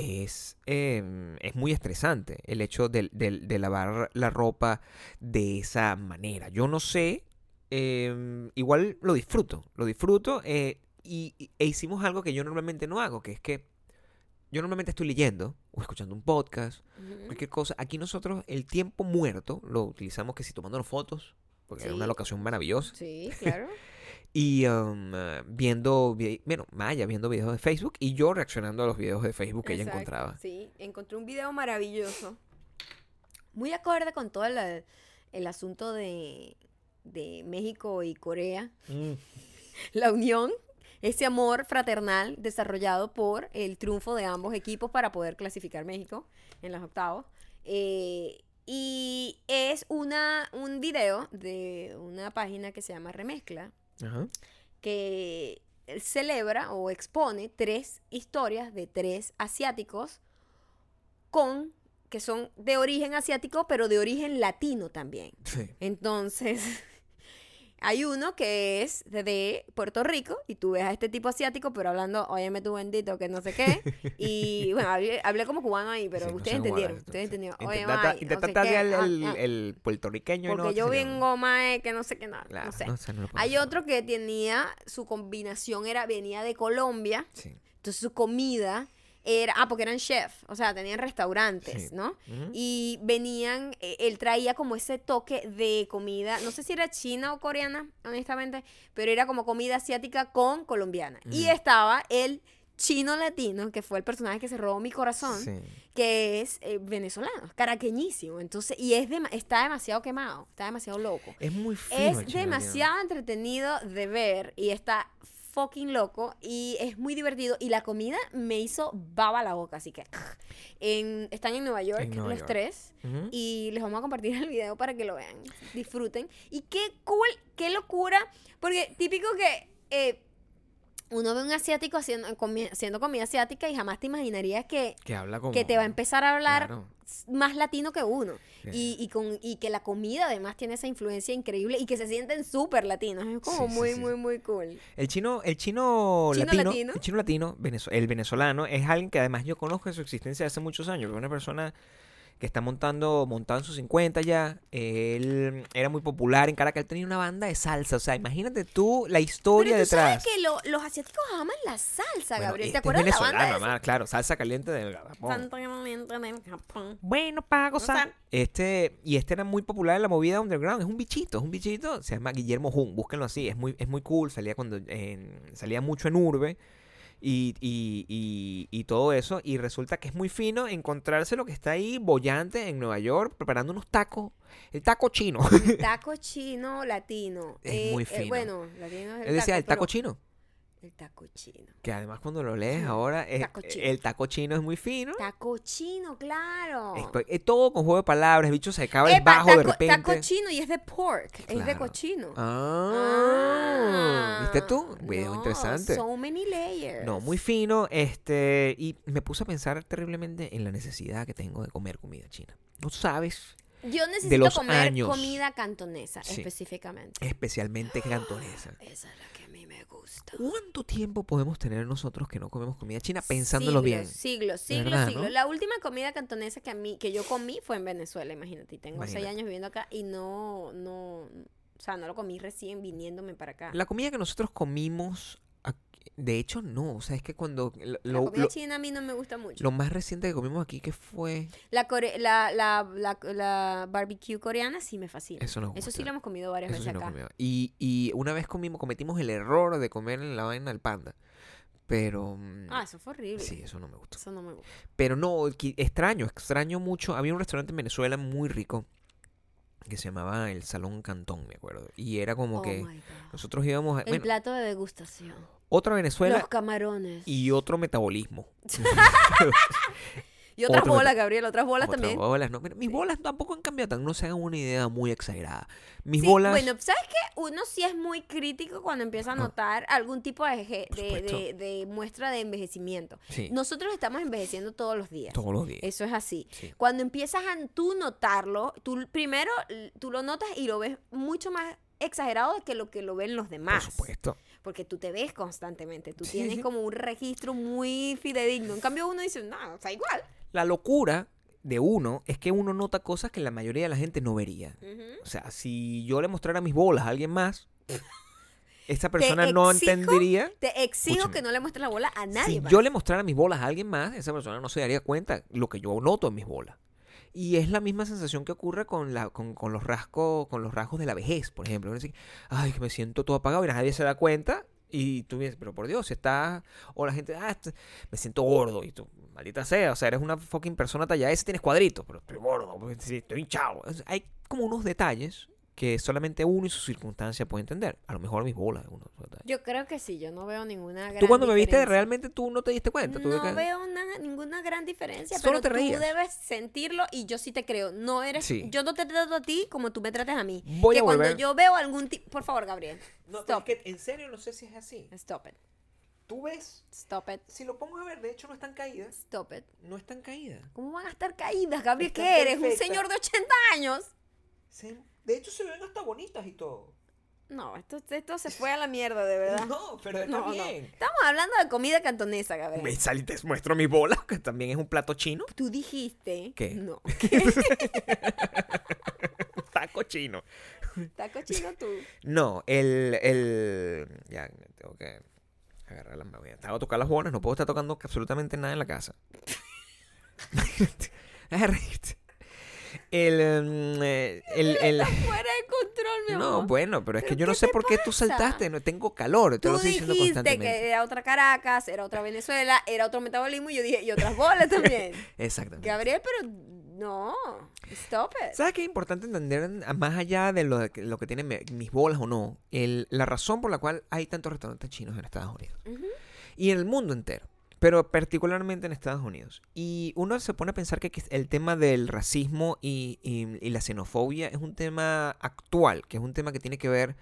Es, eh, es muy estresante el hecho de, de- de lavar la ropa de esa manera. Yo no sé, eh, igual lo disfruto, lo disfruto eh, y, y- e hicimos algo que yo normalmente no hago, que es que yo normalmente estoy leyendo o escuchando un podcast, cualquier cosa. Aquí nosotros el tiempo muerto lo utilizamos que si tomándonos fotos, porque era una Sí. locación maravillosa. Sí, claro. [laughs] Y um, eh, viendo, vi- bueno, Maya viendo videos de Facebook y yo reaccionando a los videos de Facebook que ella Exacto, encontraba. Sí, encontré un video maravilloso. Muy acorde con todo el, el asunto de, de México y Corea. [laughs] La unión, ese amor fraternal desarrollado por el triunfo de ambos equipos para poder clasificar México en los octavos. Eh, y es una, un video de una página que se llama Remezcla, Ajá. que celebra o expone tres historias de tres asiáticos con que son de origen asiático, pero de origen latino también. Sí. Entonces, [laughs] hay uno que es de- Puerto Rico y tú ves a este tipo asiático, pero hablando, óyeme tu bendito, que no sé qué. [laughs] Y bueno, hablé, hablé como cubano ahí, pero Sí, no ustedes cómo entendieron. hablas, Ustedes entendieron. Oye, no sé ah, el, ah. el puertorriqueño Porque no yo vengo mae, que no sé qué nada. Claro, no sé. no no Hay otro que tenía, su combinación era, venía de Colombia, Sí. entonces su comida era, ah, porque eran chef, o sea, tenían restaurantes, Sí. ¿no? Y venían, eh, él traía como ese toque de comida, no sé si era china o coreana, honestamente, pero era como comida asiática con colombiana. Y estaba el chino latino, que fue el personaje que se robó mi corazón, Sí. que es eh, venezolano, caraqueñísimo. Entonces, y es dema- está demasiado quemado, está demasiado loco. Es muy fino. Es demasiado entretenido de ver y está fucking loco y es muy divertido. Y la comida me hizo baba la boca, así que [laughs] en- están en Nueva York En Nueva los York. tres. Y les vamos a compartir el video para que lo vean, disfruten. Y qué cool, qué locura, porque típico que eh, uno ve un asiático haciendo, comi- haciendo comida asiática y jamás te imaginarías que, Que habla como... que te va a empezar a hablar Claro. Más latino que uno. Sí. Y, y, con, y que la comida además tiene esa influencia increíble y que se sienten súper latinos. Es como Sí, muy, sí. muy, muy cool. El chino, el chino, ¿Chino latino, latino? el chino latino, el venezolano, es alguien que además yo conozco de su existencia hace muchos años. Es una persona que está montando, montado en sus 50 ya. Él era muy popular en Caracas. Él tenía una banda de salsa. O sea, imagínate tú la historia Pero tú detrás. sabes que lo- los asiáticos aman la salsa, Bueno, Gabriel. este ¿Te es acuerdas de la banda además, claro, salsa caliente del Japón. Del Japón. Bueno, para gozar. Este, y este era muy popular en la movida underground. Es un bichito, es un bichito. Se llama Guillermo Jun. Búsquenlo así. Es muy, es muy cool. Salía cuando salía mucho en Urbe. Y, y, y, y todo eso. Y resulta que es muy fino encontrarse lo que está ahí bollante en Nueva York preparando unos tacos. El taco chino. El taco [laughs] chino latino. Es muy fino. bueno, latino es el Él decía el taco chino. El taco chino. Que además cuando lo lees Sí, ahora, es- taco chino. el taco chino es muy fino. Taco chino, claro. Es, es todo con juego de palabras. El bicho se acaba el bajo de repente. taco chino y es de pork. Es de cochino. Ah, ¿Viste tú? Video no, interesante. So many layers. No, muy fino, este, y me puse a pensar terriblemente en la necesidad que tengo de comer comida china. No sabes, Yo necesito los comer años. comida cantonesa, Sí. específicamente. especialmente cantonesa. Esa es la que a mí me gusta. ¿Cuánto tiempo podemos tener nosotros que no comemos comida china pensándolo bien? Siglos, siglos, ¿Verdad, siglos. no? La última comida cantonesa que a mí, que yo comí fue en Venezuela, imagínate. Tengo seis años viviendo acá y no, no, o sea, no lo comí recién viniéndome para acá. La comida que nosotros comimos, de hecho no, o sea, es que cuando lo, La comida lo- china a mí no me gusta mucho. lo más reciente que comimos aquí que fue La, core- la, la, la, la barbecue coreana sí me fascina. Eso nos Eso sí gusta. lo hemos comido varias Eso veces acá. Y, y una vez comimos, cometimos el error de comer en la vaina del panda. Pero. mm, Ah, eso fue horrible. sí, eso no me gustó. Eso no me gusta. Pero no, extraño, extraño mucho. Había un restaurante en Venezuela muy rico que se llamaba el Salón Cantón, me acuerdo. Y era como oh que nosotros íbamos a. El Bueno, plato de degustación. Otra Venezuela Los camarones. y otro metabolismo. [laughs] [laughs] Y otras otro bolas, Gabriel, otras bolas Otras también. bolas, no. Mira, mis bolas tampoco han cambiado tan, no se hagan una idea muy exagerada. Mis Sí, bolas. Bueno, ¿sabes qué? Uno sí es muy crítico cuando empieza a notar algún tipo de, de, supuesto. de- de muestra de envejecimiento. sí, Nosotros estamos envejeciendo todos los días. todos los días. Eso es así. Sí. Cuando empiezas a tú notarlo, tú primero tú lo notas y lo ves mucho más exagerado de que lo que lo ven los demás. Por supuesto. Porque tú te ves constantemente. Tú Sí, tienes como un registro muy fidedigno. En cambio, uno dice, no, o sea, igual. La locura de uno es que uno nota cosas que la mayoría de la gente no vería. O sea, si yo le mostrara mis bolas a alguien más, esta persona no entendería. Te exijo Escúchame. que no le muestres la bola a nadie. Si más. yo le mostrara mis bolas a alguien más, esa persona no se daría cuenta lo que yo noto en mis bolas. Y es la misma sensación que ocurre con, la, con, con los rasgos, con los rasgos de la vejez, por ejemplo. Dice, ay, que me siento todo apagado y nadie se da cuenta. Y tú dices, pero por Dios, si estás... O la gente, ah, me siento gordo. Y tú, maldita sea, o sea, eres una fucking persona talla ese tienes cuadritos, pero estoy gordo, porque sí, estoy hinchado. O sea, hay como unos detalles que solamente uno y su circunstancia puede entender. A lo mejor mis bolas. Uno, Yo creo que sí, yo no veo ninguna gran tú cuando me viste, realmente tú no te diste cuenta. Tú No que- veo una- ninguna gran diferencia, Solo pero te tú reías. debes sentirlo y yo sí te creo. No eres, Sí. yo no te trato a ti como tú me trates a mí. Voy que a cuando volver. yo veo algún tipo, por favor, Gabriel, No, pero stop, es que en serio no sé si es así. stop it, Tú ves, stop it, si lo pongo a ver, de hecho no están caídas. stop it. No están caídas. ¿Cómo van a estar caídas, Gabriel? Están ¿Qué eres? ¿Un señor de 80 años? Se- de hecho se ven hasta bonitas y todo. No, esto, esto se fue a la mierda, de verdad. No, pero está No, no. bien. Estamos hablando de comida cantonesa, Gabriel. Me sal y te muestro mis bolas, que también es un plato chino. Tú dijiste. ¿Qué? No. [laughs] Taco chino. Está cochino tú. No, el, el... Ya, tengo que agarrar la voy a- Tengo que tocar las bolas, no puedo estar tocando absolutamente nada en la casa. [laughs] [laughs] De reírte. El, eh, el, el- Fuera de control, mi No, amor. bueno, pero es que ¿Pero yo no sé por qué tú saltaste. No tengo calor, te Tú lo estoy diciendo constantemente. que era otra Caracas, era otra Venezuela, era otro metabolismo y yo dije, y otras bolas [laughs] también. Exactamente. Gabriel, pero No, stop it. ¿Sabes qué es importante entender, más allá de lo, de lo que tienen me- mis bolas o no? El- la razón por la cual hay tantos restaurantes chinos en Estados Unidos. Y en el mundo entero. Pero particularmente en Estados Unidos. Y uno se pone a pensar que el tema del racismo y, y- y la xenofobia es un tema actual, que es un tema que tiene que ver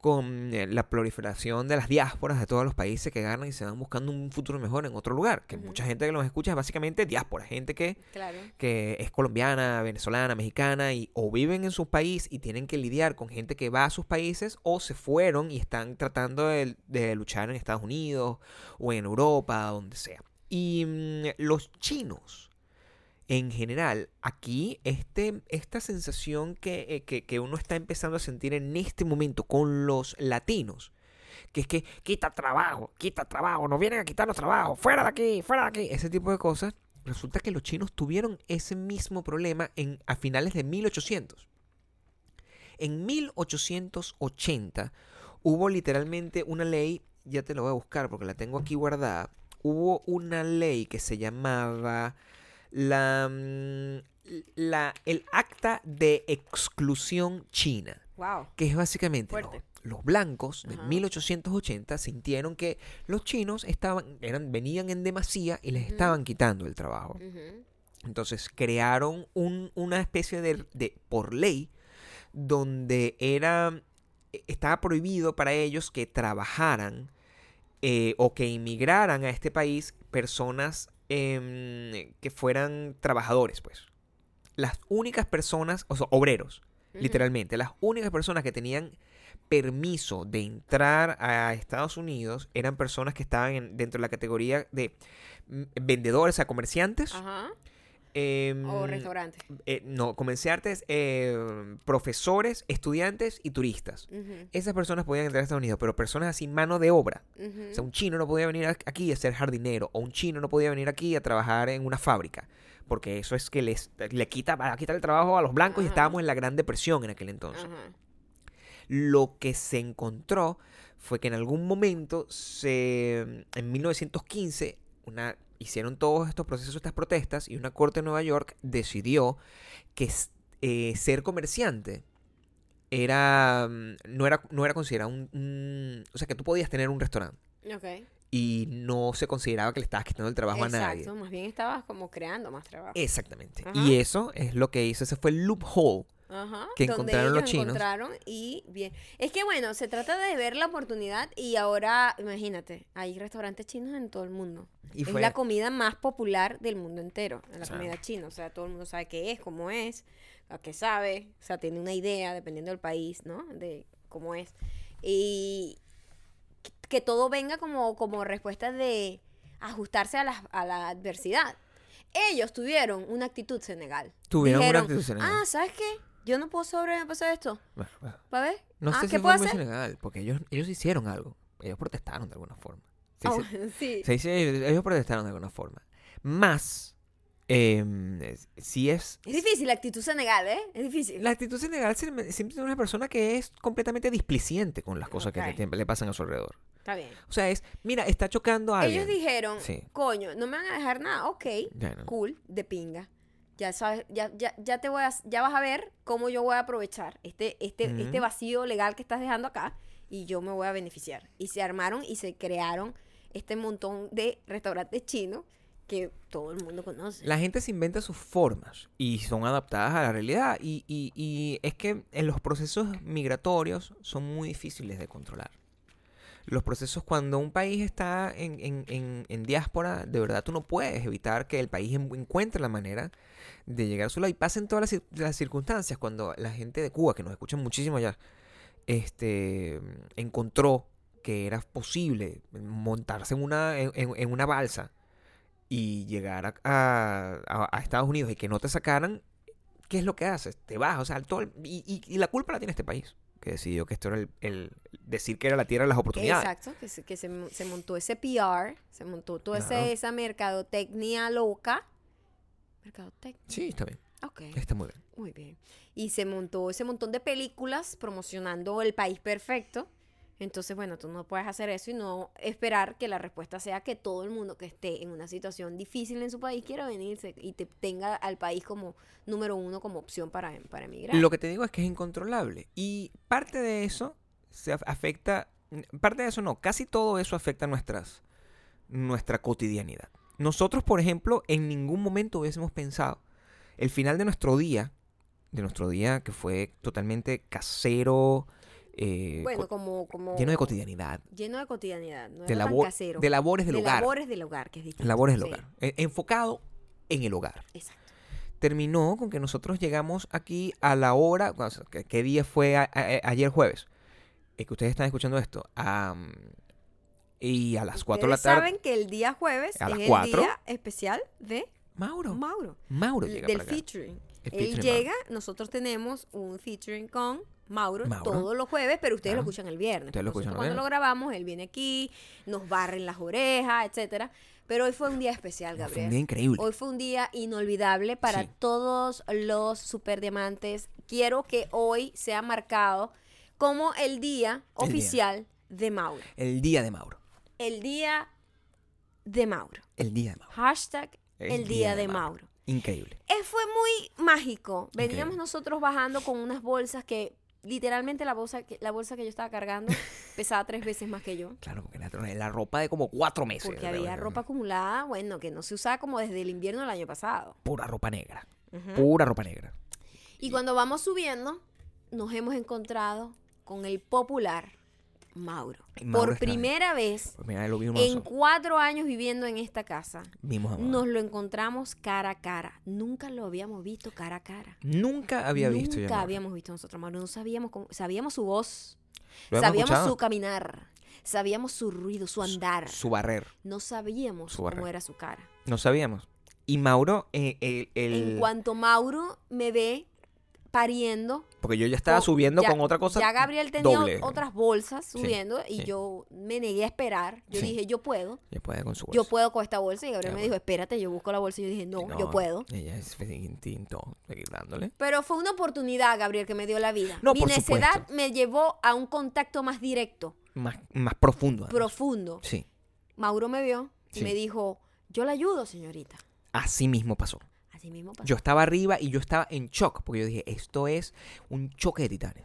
con eh, la proliferación de las diásporas de todos los países que ganan y se van buscando un futuro mejor en otro lugar. Que mucha gente que los escucha es básicamente diáspora, gente que Claro. que es colombiana, venezolana, mexicana y o viven en su país y tienen que lidiar con gente que va a sus países o se fueron y están tratando de, de luchar en Estados Unidos o en Europa, donde sea. Y mm, los chinos, en general, aquí este, esta sensación que, eh, que, que uno está empezando a sentir en este momento con los latinos, que es que quita trabajo, quita trabajo, nos vienen a quitarnos trabajo, fuera de aquí, fuera de aquí, ese tipo de cosas, resulta que los chinos tuvieron ese mismo problema en, a finales de 1800. En 1880 hubo literalmente una ley, ya te lo voy a buscar porque la tengo aquí guardada, hubo una ley que se llamaba la, mm, la el acta de exclusión china. Wow. que es básicamente los blancos de Ajá. 1880 sintieron que los chinos estaban eran venían en demasía y les estaban quitando el trabajo. Entonces crearon un- una especie de, de por ley donde era e- estaba prohibido para ellos que trabajaran eh, o que inmigraran a este país personas em, que fueran trabajadores pues las únicas personas o sea obreros literalmente las únicas personas que tenían permiso de entrar a Estados Unidos eran personas que estaban en- dentro de la categoría de mm, vendedores, o sea, comerciantes. Ajá. Em, O restaurante. eh, no, comerciantes, eh, profesores, estudiantes y turistas. Esas personas podían entrar a Estados Unidos, pero personas así, mano de obra. O sea, un chino no podía venir aquí a ser jardinero, o un chino no podía venir aquí a trabajar en una fábrica, porque eso es que les, le quita, va a quitar el trabajo a los blancos y estábamos en la Gran Depresión en aquel entonces. Lo que se encontró fue que en algún momento, se, en 1915, una, hicieron todos estos procesos, estas protestas, y una corte de Nueva York decidió que eh, ser comerciante era mm, no era, no era considerado un, un- O sea, que tú podías tener un restaurante Ok. y no se consideraba que le estabas quitando el trabajo a nadie. Exacto. Más bien estabas como creando más trabajo. Exactamente. Ajá. Y eso es lo que hizo. Ese fue el loophole. Ajá, que donde encontraron los ellos chinos. encontraron y bien. Es que bueno, se trata de ver la oportunidad y ahora, imagínate, hay restaurantes chinos en todo el mundo. Y es fue la comida más popular del mundo entero, la O sea. comida china. O sea, todo el mundo sabe qué es, cómo es, a qué sabe, o sea, tiene una idea dependiendo del país, ¿no? De cómo es. Y que- todo venga como, como respuesta de ajustarse a la, a la adversidad. Ellos tuvieron una actitud senegal. Tuvieron una actitud senegal. Ah, ¿sabes qué? Yo no puedo sobrepasar esto. Bueno, bueno. ¿Para ver? No ah, sé ¿qué si puedo hacer? legal, porque ellos, ellos hicieron algo. Ellos protestaron de alguna forma. Se Ah, bueno, sí. se dice- ellos protestaron de alguna forma. Más, em, es- si es... Es difícil la actitud senegal, ¿eh? Es difícil. La actitud senegal siempre es una persona que es completamente displicente con las cosas que Ok. le, le pasan a su alrededor. Está bien. O sea, es, mira, está chocando a alguien. Ellos dijeron, Sí. coño, no me van a dejar nada. Ok, Bueno, cool, de pinga. Ya sabes, ya, ya, ya te voy a, ya vas a ver cómo yo voy a aprovechar este, este, este vacío legal que estás dejando acá y yo me voy a beneficiar. Y se armaron y se crearon este montón de restaurantes chinos que todo el mundo conoce. La gente se inventa sus formas y son adaptadas a la realidad. Y, y- y es que en los procesos migratorios son muy difíciles de controlar. Los procesos cuando un país está en, en- en- diáspora, de verdad tú no puedes evitar que el país en- encuentre la manera de llegar a su lado. Y pasen todas las, cir- las circunstancias cuando la gente de Cuba, que nos escuchan muchísimo allá, este, encontró que era posible montarse en una, en- una balsa y llegar a- a Estados Unidos y que no te sacaran, ¿qué es lo que haces? Te vas, o sea, todo el- y, y- y la culpa la tiene este país, que decidió que esto era el, el- decir que era la tierra de las oportunidades. Exacto, que, se, que se, mo- se montó ese PR, se montó toda ese- esa mercadotecnia loca. Mercadotecnia, Sí, está bien, ok. está muy bien. Muy bien. Y se montó ese montón de películas promocionando el país perfecto, Entonces, bueno, tú no puedes hacer eso y no esperar que la respuesta sea que todo el mundo que esté en una situación difícil en su país quiera venirse y te tenga al país como número uno como opción para, para emigrar. Lo que te digo es que es incontrolable. Y parte de eso se af- afecta. Parte de eso no, casi todo eso afecta nuestras, nuestra cotidianidad. Nosotros, por ejemplo, en ningún momento hubiésemos pensado el final de nuestro día, de nuestro día que fue totalmente casero, eh, bueno, co- como, como... lleno de cotidianidad, Lleno de cotidianidad, no de, tan labor- casero. de labores del de hogar. labores del hogar, que es distinto. labores del Sí, hogar. e- enfocado en el hogar. Exacto. terminó con que nosotros llegamos aquí a la hora, o sea, ¿qué, día fue a- a- ayer jueves? Es que ustedes están escuchando esto. am, y a las 4 de la Ustedes tarde. saben que el día jueves A es las el cuatro. día especial de Mauro. Mauro. Mauro llega del para acá. featuring. El Él featuring llega, nosotros tenemos un featuring con Mauro, Mauro. todos los jueves, pero ustedes Claro. lo escuchan el viernes. Ustedes lo escuchan cuando lo grabamos, él viene aquí, nos barren las orejas, etcétera. Pero hoy fue un día especial, Fue un Gabriel. día increíble. Hoy fue un día inolvidable para Sí. todos los superdiamantes. Quiero que hoy sea marcado como el día El día. oficial de Mauro. El día de Mauro. El día de Mauro. El día de Mauro. Hashtag el, día, de Mauro. Increíble. Eh, fue muy mágico. Veníamos Increíble. nosotros bajando con unas bolsas que literalmente la bolsa que, la bolsa que yo estaba cargando [laughs] pesaba tres veces más que yo. Claro, porque la, la ropa de como cuatro meses. Porque había ropa acumulada, bueno, que no se usaba como desde el invierno del año pasado. Pura ropa negra. Pura ropa negra. Y cuando vamos subiendo, nos hemos encontrado con el popular Mauro. Por primera vez Pues mira, lo vimos, en cuatro años viviendo en esta casa, vimos a Mauro. nos lo encontramos cara a cara. Nunca lo habíamos visto cara a cara. Nunca había visto yo a Nunca habíamos visto nosotros a Mauro. No sabíamos cómo, sabíamos su voz, sabíamos escuchado. su caminar, sabíamos su ruido, su andar. Su barrer. no sabíamos su cómo era su cara. No sabíamos. Y Mauro, eh, el, el- En cuanto Mauro me ve pariendo, porque yo ya estaba subiendo ya- con otra cosa. Ya Gabriel tenía doble. otras bolsas Sí, subiendo y sí. yo me negué a esperar. Yo Sí. dije, yo puedo. Ya puede con su Yo bolsa. puedo con esta bolsa. Y Gabriel Ya, me bueno. dijo, espérate, yo busco la bolsa. Y yo dije, no, yo puedo. Ella es instinto dándole. Pero fue una oportunidad, Gabriel, que me dio la vida. No, Mi por necedad supuesto. me llevó a un contacto más directo, Más, más profundo. además. profundo. Sí. Mauro me vio y me dijo, yo la ayudo, señorita. Así mismo pasó. Así mismo pasó. Yo estaba arriba y yo estaba en shock. Porque yo dije, esto es un choque de titanes.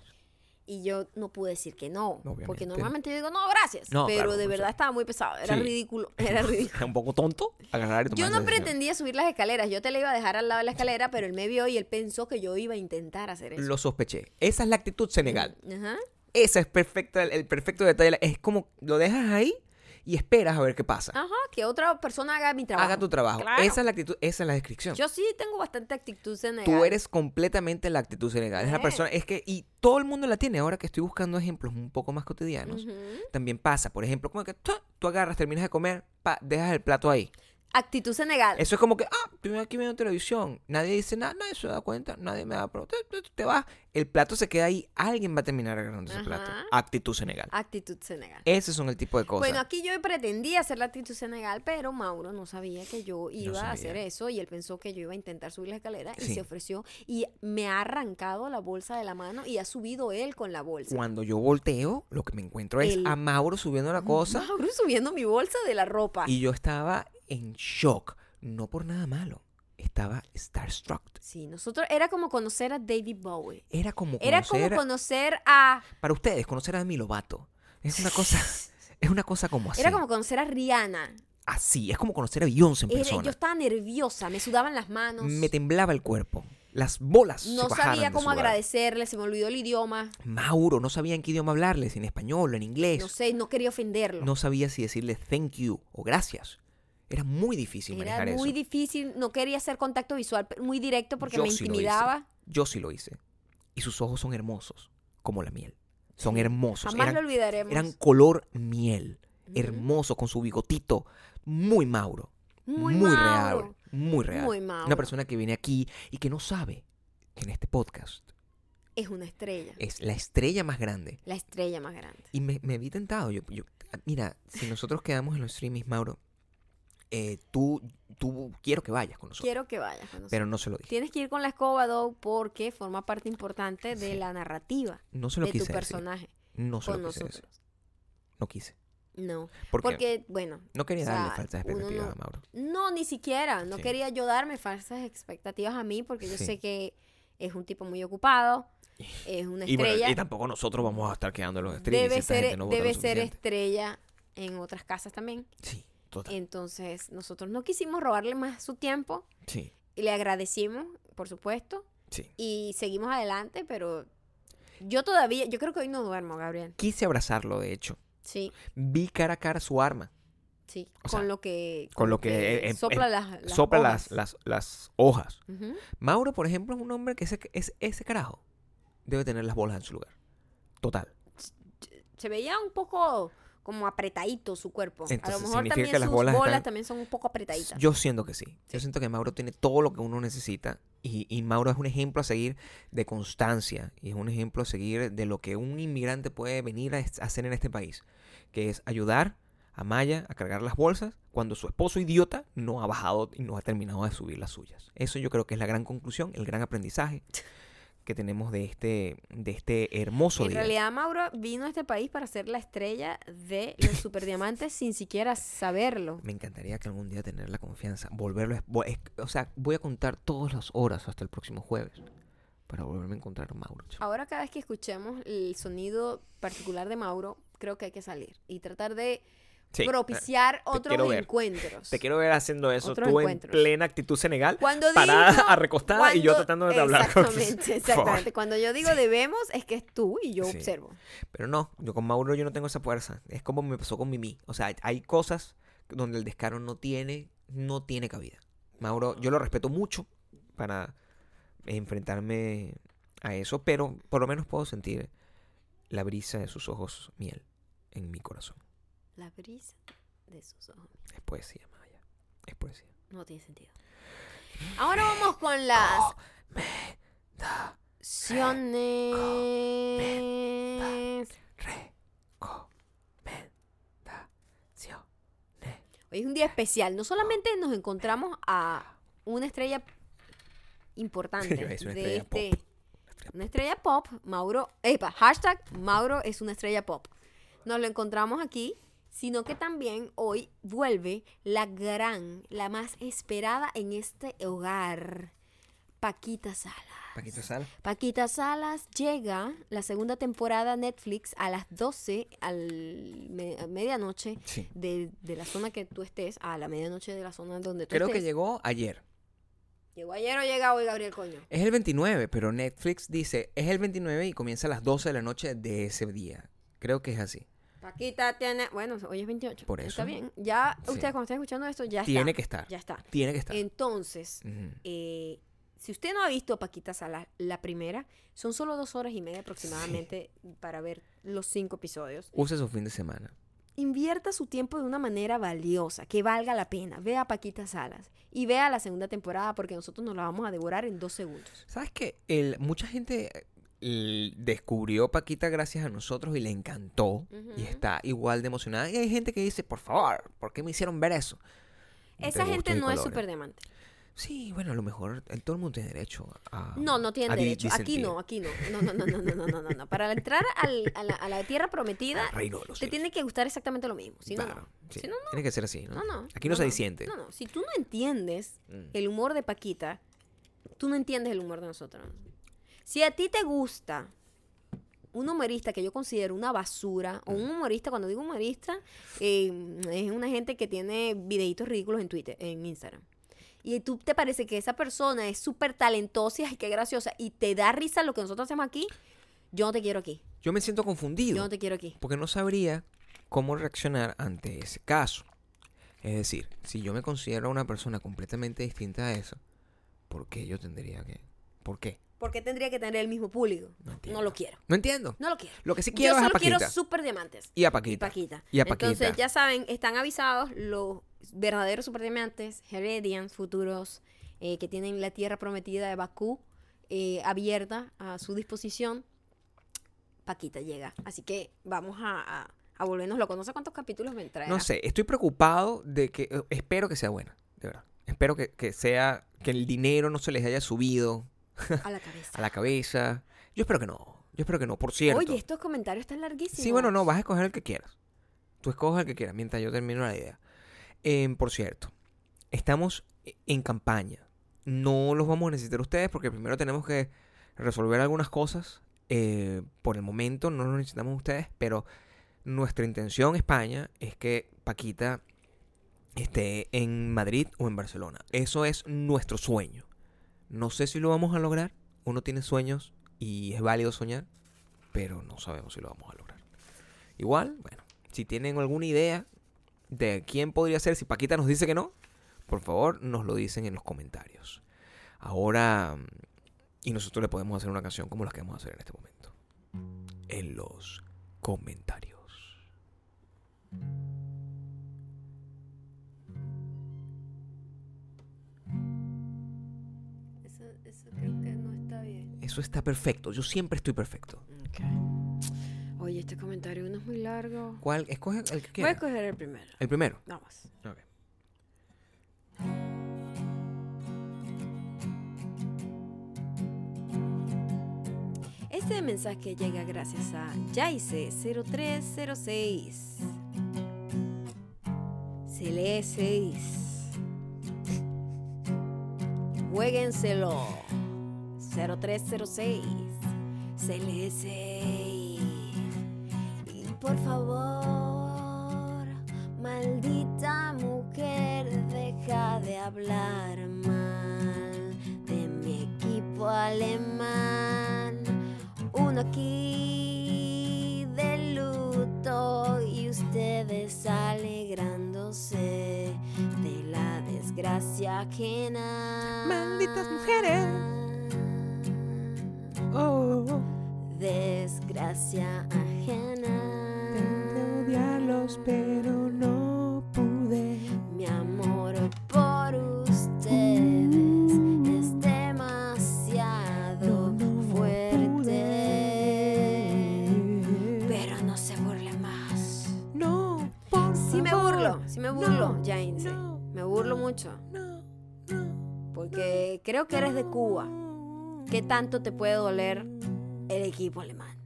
Y yo no pude decir que no. Porque normalmente yo digo, no, gracias. No, pero claro, de verdad estaba muy pesado. Era Sí. ridículo. [laughs] Era [laughs] ridículo. Era un poco tonto agarrar y tomar Yo no decisión. pretendía subir las escaleras. Yo te la iba a dejar al lado de la escalera, pero él me vio y él pensó que yo iba a intentar hacer eso. Lo sospeché. Esa es la actitud senegal. Ajá. Esa es perfecta, el perfecto detalle. Es como lo dejas ahí y esperas a ver qué pasa. Ajá, que otra persona haga mi trabajo. Haga tu trabajo. Claro. Esa es la actitud, esa es la descripción. Yo sí tengo bastante actitud senegal. Tú eres completamente la actitud senegal. Es la persona, es que, y todo el mundo la tiene. Ahora que estoy buscando ejemplos un poco más cotidianos, también pasa. Por ejemplo, como que tú agarras, terminas de comer, pa, dejas el plato ahí. Actitud senegal. Eso es como que, ah, estoy aquí viendo televisión. Nadie dice nada, nadie se da cuenta, nadie me da, pero te, te- te vas. El plato se queda ahí, alguien va a terminar agarrando ese plato. Actitud senegal. Actitud senegal. Ese son el tipo de cosas. Bueno, aquí yo pretendía hacer la actitud senegal, pero Mauro no sabía que yo iba a hacer eso y él pensó que yo iba a intentar subir la escalera y se ofreció y me ha arrancado la bolsa de la mano y ha subido él con la bolsa. Cuando yo volteo, lo que me encuentro es El- a Mauro subiendo la cosa Mauro subiendo mi bolsa de la ropa. y yo estaba en shock. No por nada malo. Estaba starstruck. Sí, nosotros era como conocer a David Bowie. Era como Era conocer, como conocer a para ustedes, conocer a Demi Lovato. Es una [laughs] cosa, es una cosa como así. era como conocer a Rihanna. Así, es como conocer a Beyoncé en Era- persona. yo estaba nerviosa, me sudaban las manos. Me temblaba el cuerpo. Las bolas no se sabía cómo agradecerle, se me olvidó el idioma. Mauro no sabía en qué idioma hablarle, si en español o en inglés. No sé, no quería ofenderlo. No sabía si decirle thank you o gracias. Era muy difícil Era manejar muy eso. difícil, no quería hacer contacto visual muy directo porque Yo me sí intimidaba. Yo sí lo hice. Y sus ojos son hermosos, como la miel. Son hermosos. Jamás eran, lo olvidaremos. eran color miel. Hermoso, con su bigotito. Muy Mauro. muy, Muy, Mauro. real. Muy real. Muy Mauro. Una persona que viene aquí y que no sabe que en este podcast Es una estrella. es la estrella más grande. La estrella más grande. Y me, me vi tentado. Yo, yo- mira, si nosotros quedamos en los streamings, Mauro, eh, tú, tú quiero que vayas con nosotros. Quiero que vayas con nosotros. Pero no se lo dije. Tienes que ir con la escoba, Doug, porque forma parte importante de Sí. la narrativa No se lo de tu quise decir. personaje No se con lo quise decir. no quise. No. Porque, Porque, bueno, no quería o sea, darle falsas expectativas no- a Mauro. no, ni siquiera. No Sí. quería yo darme falsas expectativas a mí porque yo Sí. sé que es un tipo muy ocupado, es una [laughs] Y, bueno, estrella. y tampoco nosotros vamos a estar quedando en los streams. debe ser, no debe ser estrella en otras casas también. Sí, total. Entonces, nosotros no quisimos robarle más su tiempo Sí, y le agradecimos, por supuesto, sí. y seguimos adelante, pero yo todavía, yo creo que hoy no duermo, Gabriel. Quise abrazarlo, de hecho. Sí, Vi cara a cara su arma. sí, O con sea, lo que con lo que, eh, eh, sopla eh, las, las Sopla hojas. las, las, las hojas. Mauro, por ejemplo, es un hombre que ese, es, ese carajo debe tener las bolas en su lugar. Total. Se veía un poco como apretadito su cuerpo. a lo mejor también que las sus bolas bolas, están- también son un poco apretaditas. Yo siento que sí. Yo siento que Mauro tiene todo lo que uno necesita. Y, y Mauro es un ejemplo a seguir de constancia. Y es un ejemplo a seguir de lo que un inmigrante puede venir a hacer en este país. Que es ayudar a Maya a cargar las bolsas cuando su esposo idiota no ha bajado y no ha terminado de subir las suyas. Eso yo creo que es la gran conclusión, el gran aprendizaje [laughs] que tenemos de este, de este hermoso en día. realidad, Mauro vino a este país para ser la estrella de los superdiamantes sin siquiera saberlo. Me encantaría que algún día tener la confianza, volverlo, es- o sea, voy a contar todas las horas hasta el próximo jueves para volverme a encontrar a Mauro. Ahora cada vez que escuchemos el sonido particular de Mauro, creo que hay que salir y tratar de Sí, propiciar otros encuentros. Te quiero ver haciendo eso, Otros tú en plena actitud senegal, Cuando parada, digo- [laughs] arrecostada y yo cuando- tratando de hablar. con- Exactamente, [laughs] exactamente. Cuando yo digo debemos, es que es tú y yo Sí. observo. Pero no, yo con Mauro yo no tengo esa fuerza. Es como me pasó con Mimi. O sea, hay cosas donde el descaro no tiene, no tiene cabida. Mauro, yo lo respeto mucho para enfrentarme a eso, pero por lo menos puedo sentir la brisa de sus ojos miel en mi corazón. La brisa de sus ojos. Es poesía, Maya. Es poesía. No tiene sentido. Ahora vamos con las Da, opciones. recomendaciones. Hoy es un día especial. No solamente nos encontramos a una estrella importante [laughs] de este. pop. Una estrella pop. Mauro. Epa, hashtag Mauro es una estrella pop. Nos lo encontramos aquí. Sino que también hoy vuelve la gran, la más esperada en este hogar. Paquita Salas. Paquito Sal. Paquita Salas llega la segunda temporada Netflix a las 12 al me- a medianoche Sí. de, de la zona que tú estés a la medianoche de la zona donde tú Creo que estés. llegó ayer. ¿Llegó ayer o llega hoy, Gabriel Coño? Es el 29, pero Netflix dice es el 29 y comienza a las 12 de la noche de ese día. Creo que es así. Paquita tiene... Bueno, hoy es 28. Por Está eso. bien. Ya, Sí. ustedes cuando estén escuchando esto, ya Tiene está. que estar. Ya está. Tiene que estar. Entonces, eh, si usted no ha visto Paquita Salas, la primera, son solo dos horas y media aproximadamente para ver los cinco episodios. Use su fin de semana. invierta su tiempo de una manera valiosa, que valga la pena. Vea a Paquita Salas y vea la segunda temporada porque nosotros nos la vamos a devorar en dos segundos. ¿Sabes qué? El, mucha gente descubrió Paquita gracias a nosotros y le encantó y está igual de emocionada. Y hay gente que dice, por favor, ¿por qué me hicieron ver eso? Esa gente no es súper diamante. Sí, bueno, a lo mejor eh, todo el mundo tiene derecho a... No, no tiene derecho. Aquí no, aquí no. No, no, no, no, no, no, no. Para entrar a, la, a, la, tierra prometida, te tiene que gustar exactamente lo mismo. Si, no, sí. no, Tiene que ser así, ¿no? No. Aquí no, se disiente. No, no. Si tú no entiendes mm. el humor de Paquita, tú no entiendes el humor de nosotros. Si a ti te gusta un humorista que yo considero una basura, o un humorista, cuando digo humorista, eh, es una gente que tiene videitos ridículos en Twitter, en Instagram. Y tú te parece que esa persona es súper talentosa y qué graciosa, y te da risa lo que nosotros hacemos aquí, yo no te quiero aquí. Yo me siento confundido. Yo no te quiero aquí. Porque no sabría cómo reaccionar ante ese caso. Es decir, si yo me considero una persona completamente distinta a eso, ¿por qué yo tendría que...? ¿Por qué? ¿Por qué tendría que tener el mismo público? No entiendo. No lo quiero. No entiendo. No lo quiero. Lo que sí Yo quiero es a solo quiero Paquita. super diamantes. Y a Y Paquita. Paquita. Y a Paquita. Entonces, ya saben, están avisados los verdaderos superdiamantes, Heredians, futuros, eh, que tienen la tierra prometida de Bakú eh, abierta a su disposición. Paquita llega. Así que vamos a, a, a volvernos locos. No sé cuántos capítulos me traerá. No sé, estoy preocupado de que... eh, Espero que sea buena, de verdad. Espero que, que sea... Que el dinero no se les haya subido A la cabeza. [laughs] a la cabeza. Yo espero que no. Yo espero que no. Por cierto. Oye, estos comentarios están larguísimos. sí, bueno, no. Vas a escoger el que quieras. Tú escoges el que quieras mientras yo termino la idea. Em, por cierto, estamos en campaña. No los vamos a necesitar ustedes porque primero tenemos que resolver algunas cosas. Eh, por el momento no los necesitamos ustedes, pero nuestra intención España es que Paquita esté en Madrid o en Barcelona. Eso es nuestro sueño. No sé si lo vamos a lograr. Uno tiene sueños y es válido soñar, pero no sabemos si lo vamos a lograr. Igual, bueno, si tienen alguna idea de quién podría ser, si Paquita nos dice que no, por favor nos lo dicen en los comentarios. Ahora, y nosotros le podemos hacer una canción como la que vamos a hacer en este momento. En los comentarios. Eso está perfecto. Yo siempre estoy perfecto. Oye, este comentario no es muy largo. ¿Cuál? Escoge el que Voy a escoger el primero. El primero. Vamos. Ok. Este mensaje llega gracias a Jaice0306. Se lee 6. Jueguenselo. 0306. Se lee 6. Y por favor, maldita mujer, deja de hablar mal de mi equipo alemán. Uno aquí de luto y ustedes alegrándose de la desgracia ajena. Malditas mujeres. Oh, Desgracia ajena. odiarlos, pero no pude. Mi amor por ustedes es demasiado fuerte. Pero no se burle más. No, por Sí me burlo, sí me burlo, No, no, Me burlo mucho. no, no. Porque creo que eres de Cuba. ¿Qué tanto te puede doler el equipo alemán?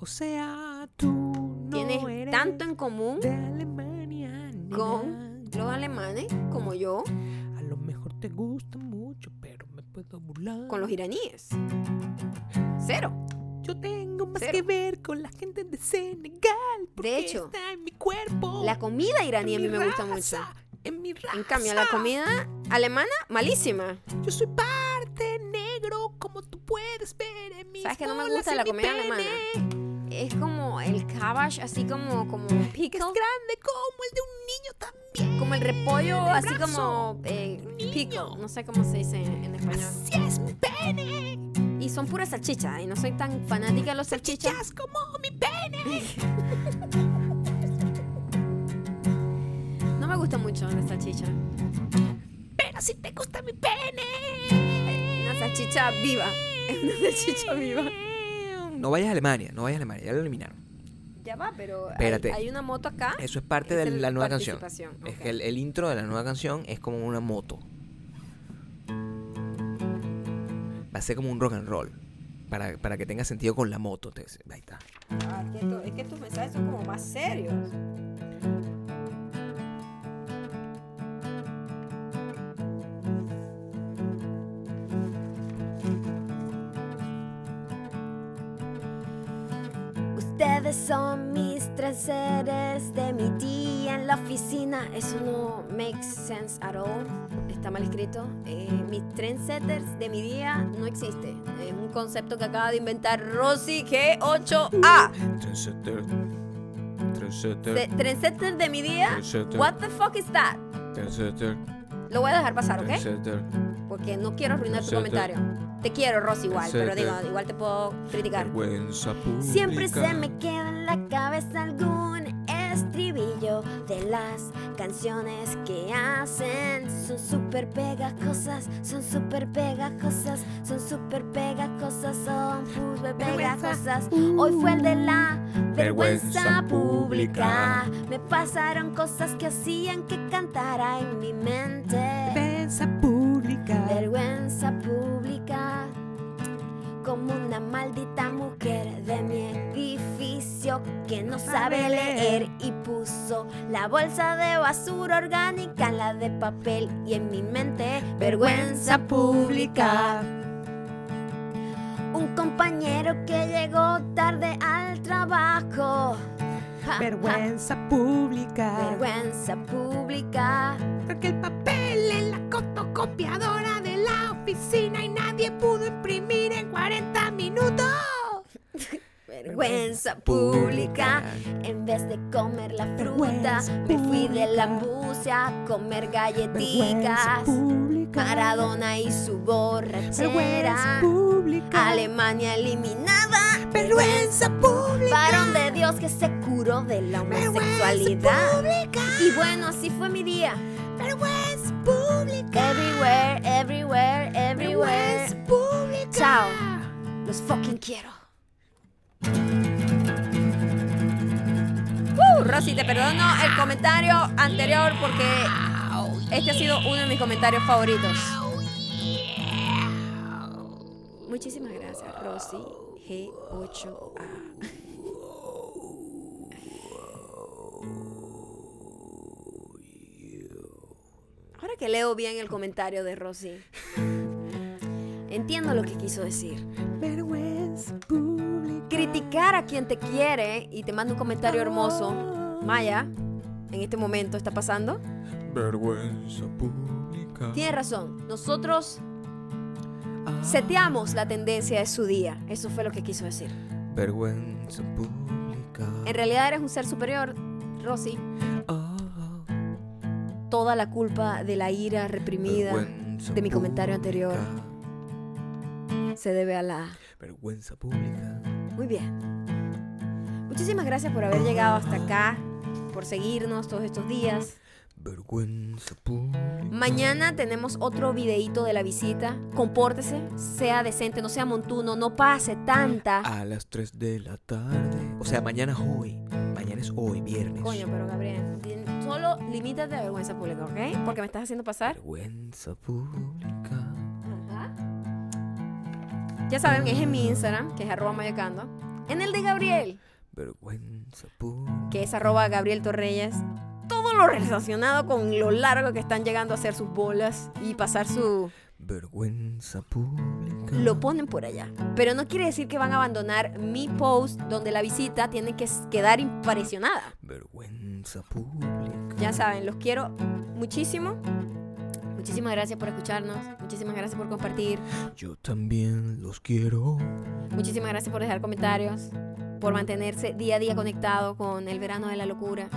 O sea, tú no Tienes eres tanto en común de Alemania. con los alemanes como yo, A lo mejor te gusta mucho, pero me puedo burlar. con los iraníes. Cero. Yo tengo más Cero. que ver con la gente de Senegal. Porque hecho, está en mi cuerpo. La comida iraní a mí me gusta mucho. En mi raza. En cambio, la comida alemana, malísima. Yo soy parte puedes ver en mis ¿Sabes que no me gusta la mi comida alemana? Es como el cabbage, así como, como Que es pickle. grande como el de un niño también. Como el repollo, el así como eh, pickle. No sé cómo se dice en, en español. Así es mi pene. Y son puras salchichas. Y no soy tan fanática de los salchichas. Salchichas como mi pene. [laughs] No me gusta mucho la salchicha. Pero si te gusta mi pene. Una salchicha viva. [laughs] Es una salchicha viva. No vayas a Alemania, no vayas a Alemania, ya lo eliminaron. Ya va, pero hay, Espérate. hay una moto acá. Eso es parte Es de la nueva canción. Es que el, el intro de la nueva canción es como una moto. Va a ser como un rock and roll. Para, para que tenga sentido con la moto. te- ahí está. Ah, es, que esto- es que tus mensajes son como más serios. Ustedes son mis tres seres de mi día en la oficina. Eso no makes sense at all. Está mal escrito. Eh, mis trendsetters de mi día no existe. Es un concepto que acaba de inventar Rosy G8A. Trendsetter. De- Trendsetter de mi día. Trendsetter. What the fuck is that? Trendsetter. Lo voy a dejar pasar, ¿ok? Trendsetter. Porque no quiero arruinar tu Trendsetter. comentario. Te quiero, Rosy, igual, pero digo, igual te puedo criticar. Vergüenza pública. Siempre se me queda en la cabeza algún estribillo de las canciones que hacen. Son súper pegajosas, son súper pegajosas, son súper pegajosas, son súper pegajosas. Hoy fue el de la vergüenza pública. Me pasaron cosas que hacían que cantara en mi mente. Vergüenza pública. Vergüenza pública como una maldita mujer de mi edificio que no sabe leer y puso la bolsa de basura orgánica en la de papel y en mi mente vergüenza pública. Un compañero que llegó tarde al trabajo. Ja, ja, Vergüenza pública. vergüenza pública. Porque el papel en la fotocopiadora de la oficina y nadie pudo imprimir en 40 minutos. [laughs] Vergüenza pública. En vez de comer la fruta, Vergüenza me fui de la ambucia a comer Vergüenza galletitas. Maradona y su Vergüenza borrachera. pública. Alemania eliminada. Vergüenza pública. Varón de Dios que se curó de la homosexualidad. pública. Y bueno, así fue mi día. Vergüenza pública. Everywhere, everywhere, everywhere. Vergüenza pública. Chao. Los fucking quiero. Uh, Rosy, te perdono el comentario anterior porque este ha sido uno de mis comentarios favoritos. Muchísimas gracias, Rosy G8A. Ahora que leo bien el comentario de Rosy, entiendo lo que quiso decir. Vergüenza pública. Criticar a quien te quiere y te manda un comentario hermoso. Maya, en este momento está pasando. Vergüenza pública. Tiene razón. Nosotros. Seteamos la tendencia de su día. Eso fue lo que quiso decir. Vergüenza pública. En realidad eres un ser superior, Rosy. Ah, Toda la culpa de la ira reprimida vergüenza de mi comentario anterior. se debe a la... Vergüenza pública. Muy bien. Muchísimas gracias por haber llegado hasta acá, por seguirnos todos estos días. Vergüenza pública. Mañana tenemos otro videíto de la visita. Compórtese, sea decente, no sea montuno, no pase tanta. A las 3 de la tarde. O sea, mañana es hoy. Mañana es hoy, viernes. Coño, pero Gabriel, solo limítate a vergüenza pública, ¿ok? Porque me estás haciendo pasar. Vergüenza pública. Ajá. Ya saben, es en mi Instagram, que es arroba mayocando. En el de Gabriel, Vergüenza pública. que es arroba Gabriel Torreyes. Todo lo relacionado con lo largo que están llegando a hacer sus bolas y pasar su... Vergüenza pública. Lo ponen por allá. Pero no quiere decir que van a abandonar mi post donde la visita tiene que quedar impresionada. Vergüenza pública. Ya saben, los quiero muchísimo. Muchísimas gracias por escucharnos. Muchísimas gracias por compartir. Yo también los quiero. Muchísimas gracias por dejar comentarios. Por mantenerse día a día conectado con el verano de la locura.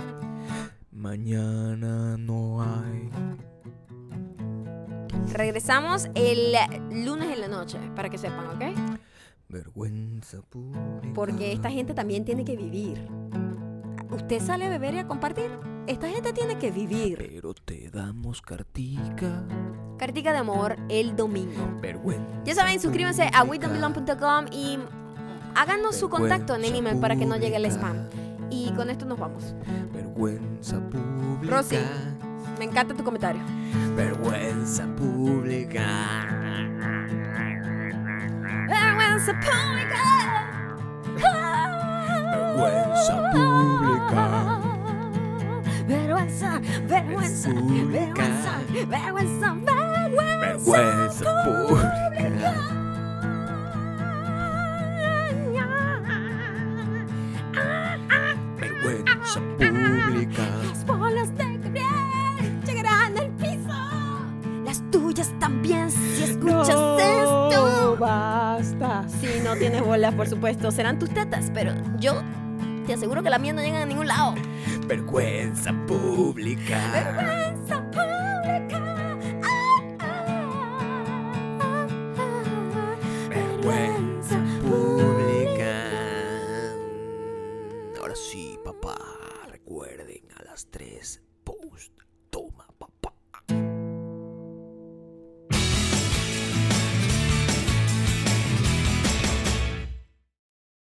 Mañana no hay. Regresamos el lunes en la noche, para que sepan, ¿ok? Vergüenza pública. Porque esta gente también tiene que vivir. Usted sale a beber y a compartir. Esta gente tiene que vivir. Pero te damos cartica. Cartica de amor el domingo. Vergüenza. Ya saben, suscríbanse a pública. witdonbelong.com y háganos su contacto en el email para que no llegue el spam. Y con esto nos vamos. Vergüenza pública. Rosy. Me encanta tu comentario. Vergüenza pública. Vergüenza pública. Vergüenza pública. Vergüenza, vergüenza, vergüenza, vergüenza, vergüenza. Vergüenza pública. No tienes bolas, por supuesto, serán tus tetas, pero yo te aseguro que las mías no llegan a ningún lado. Vergüenza pública.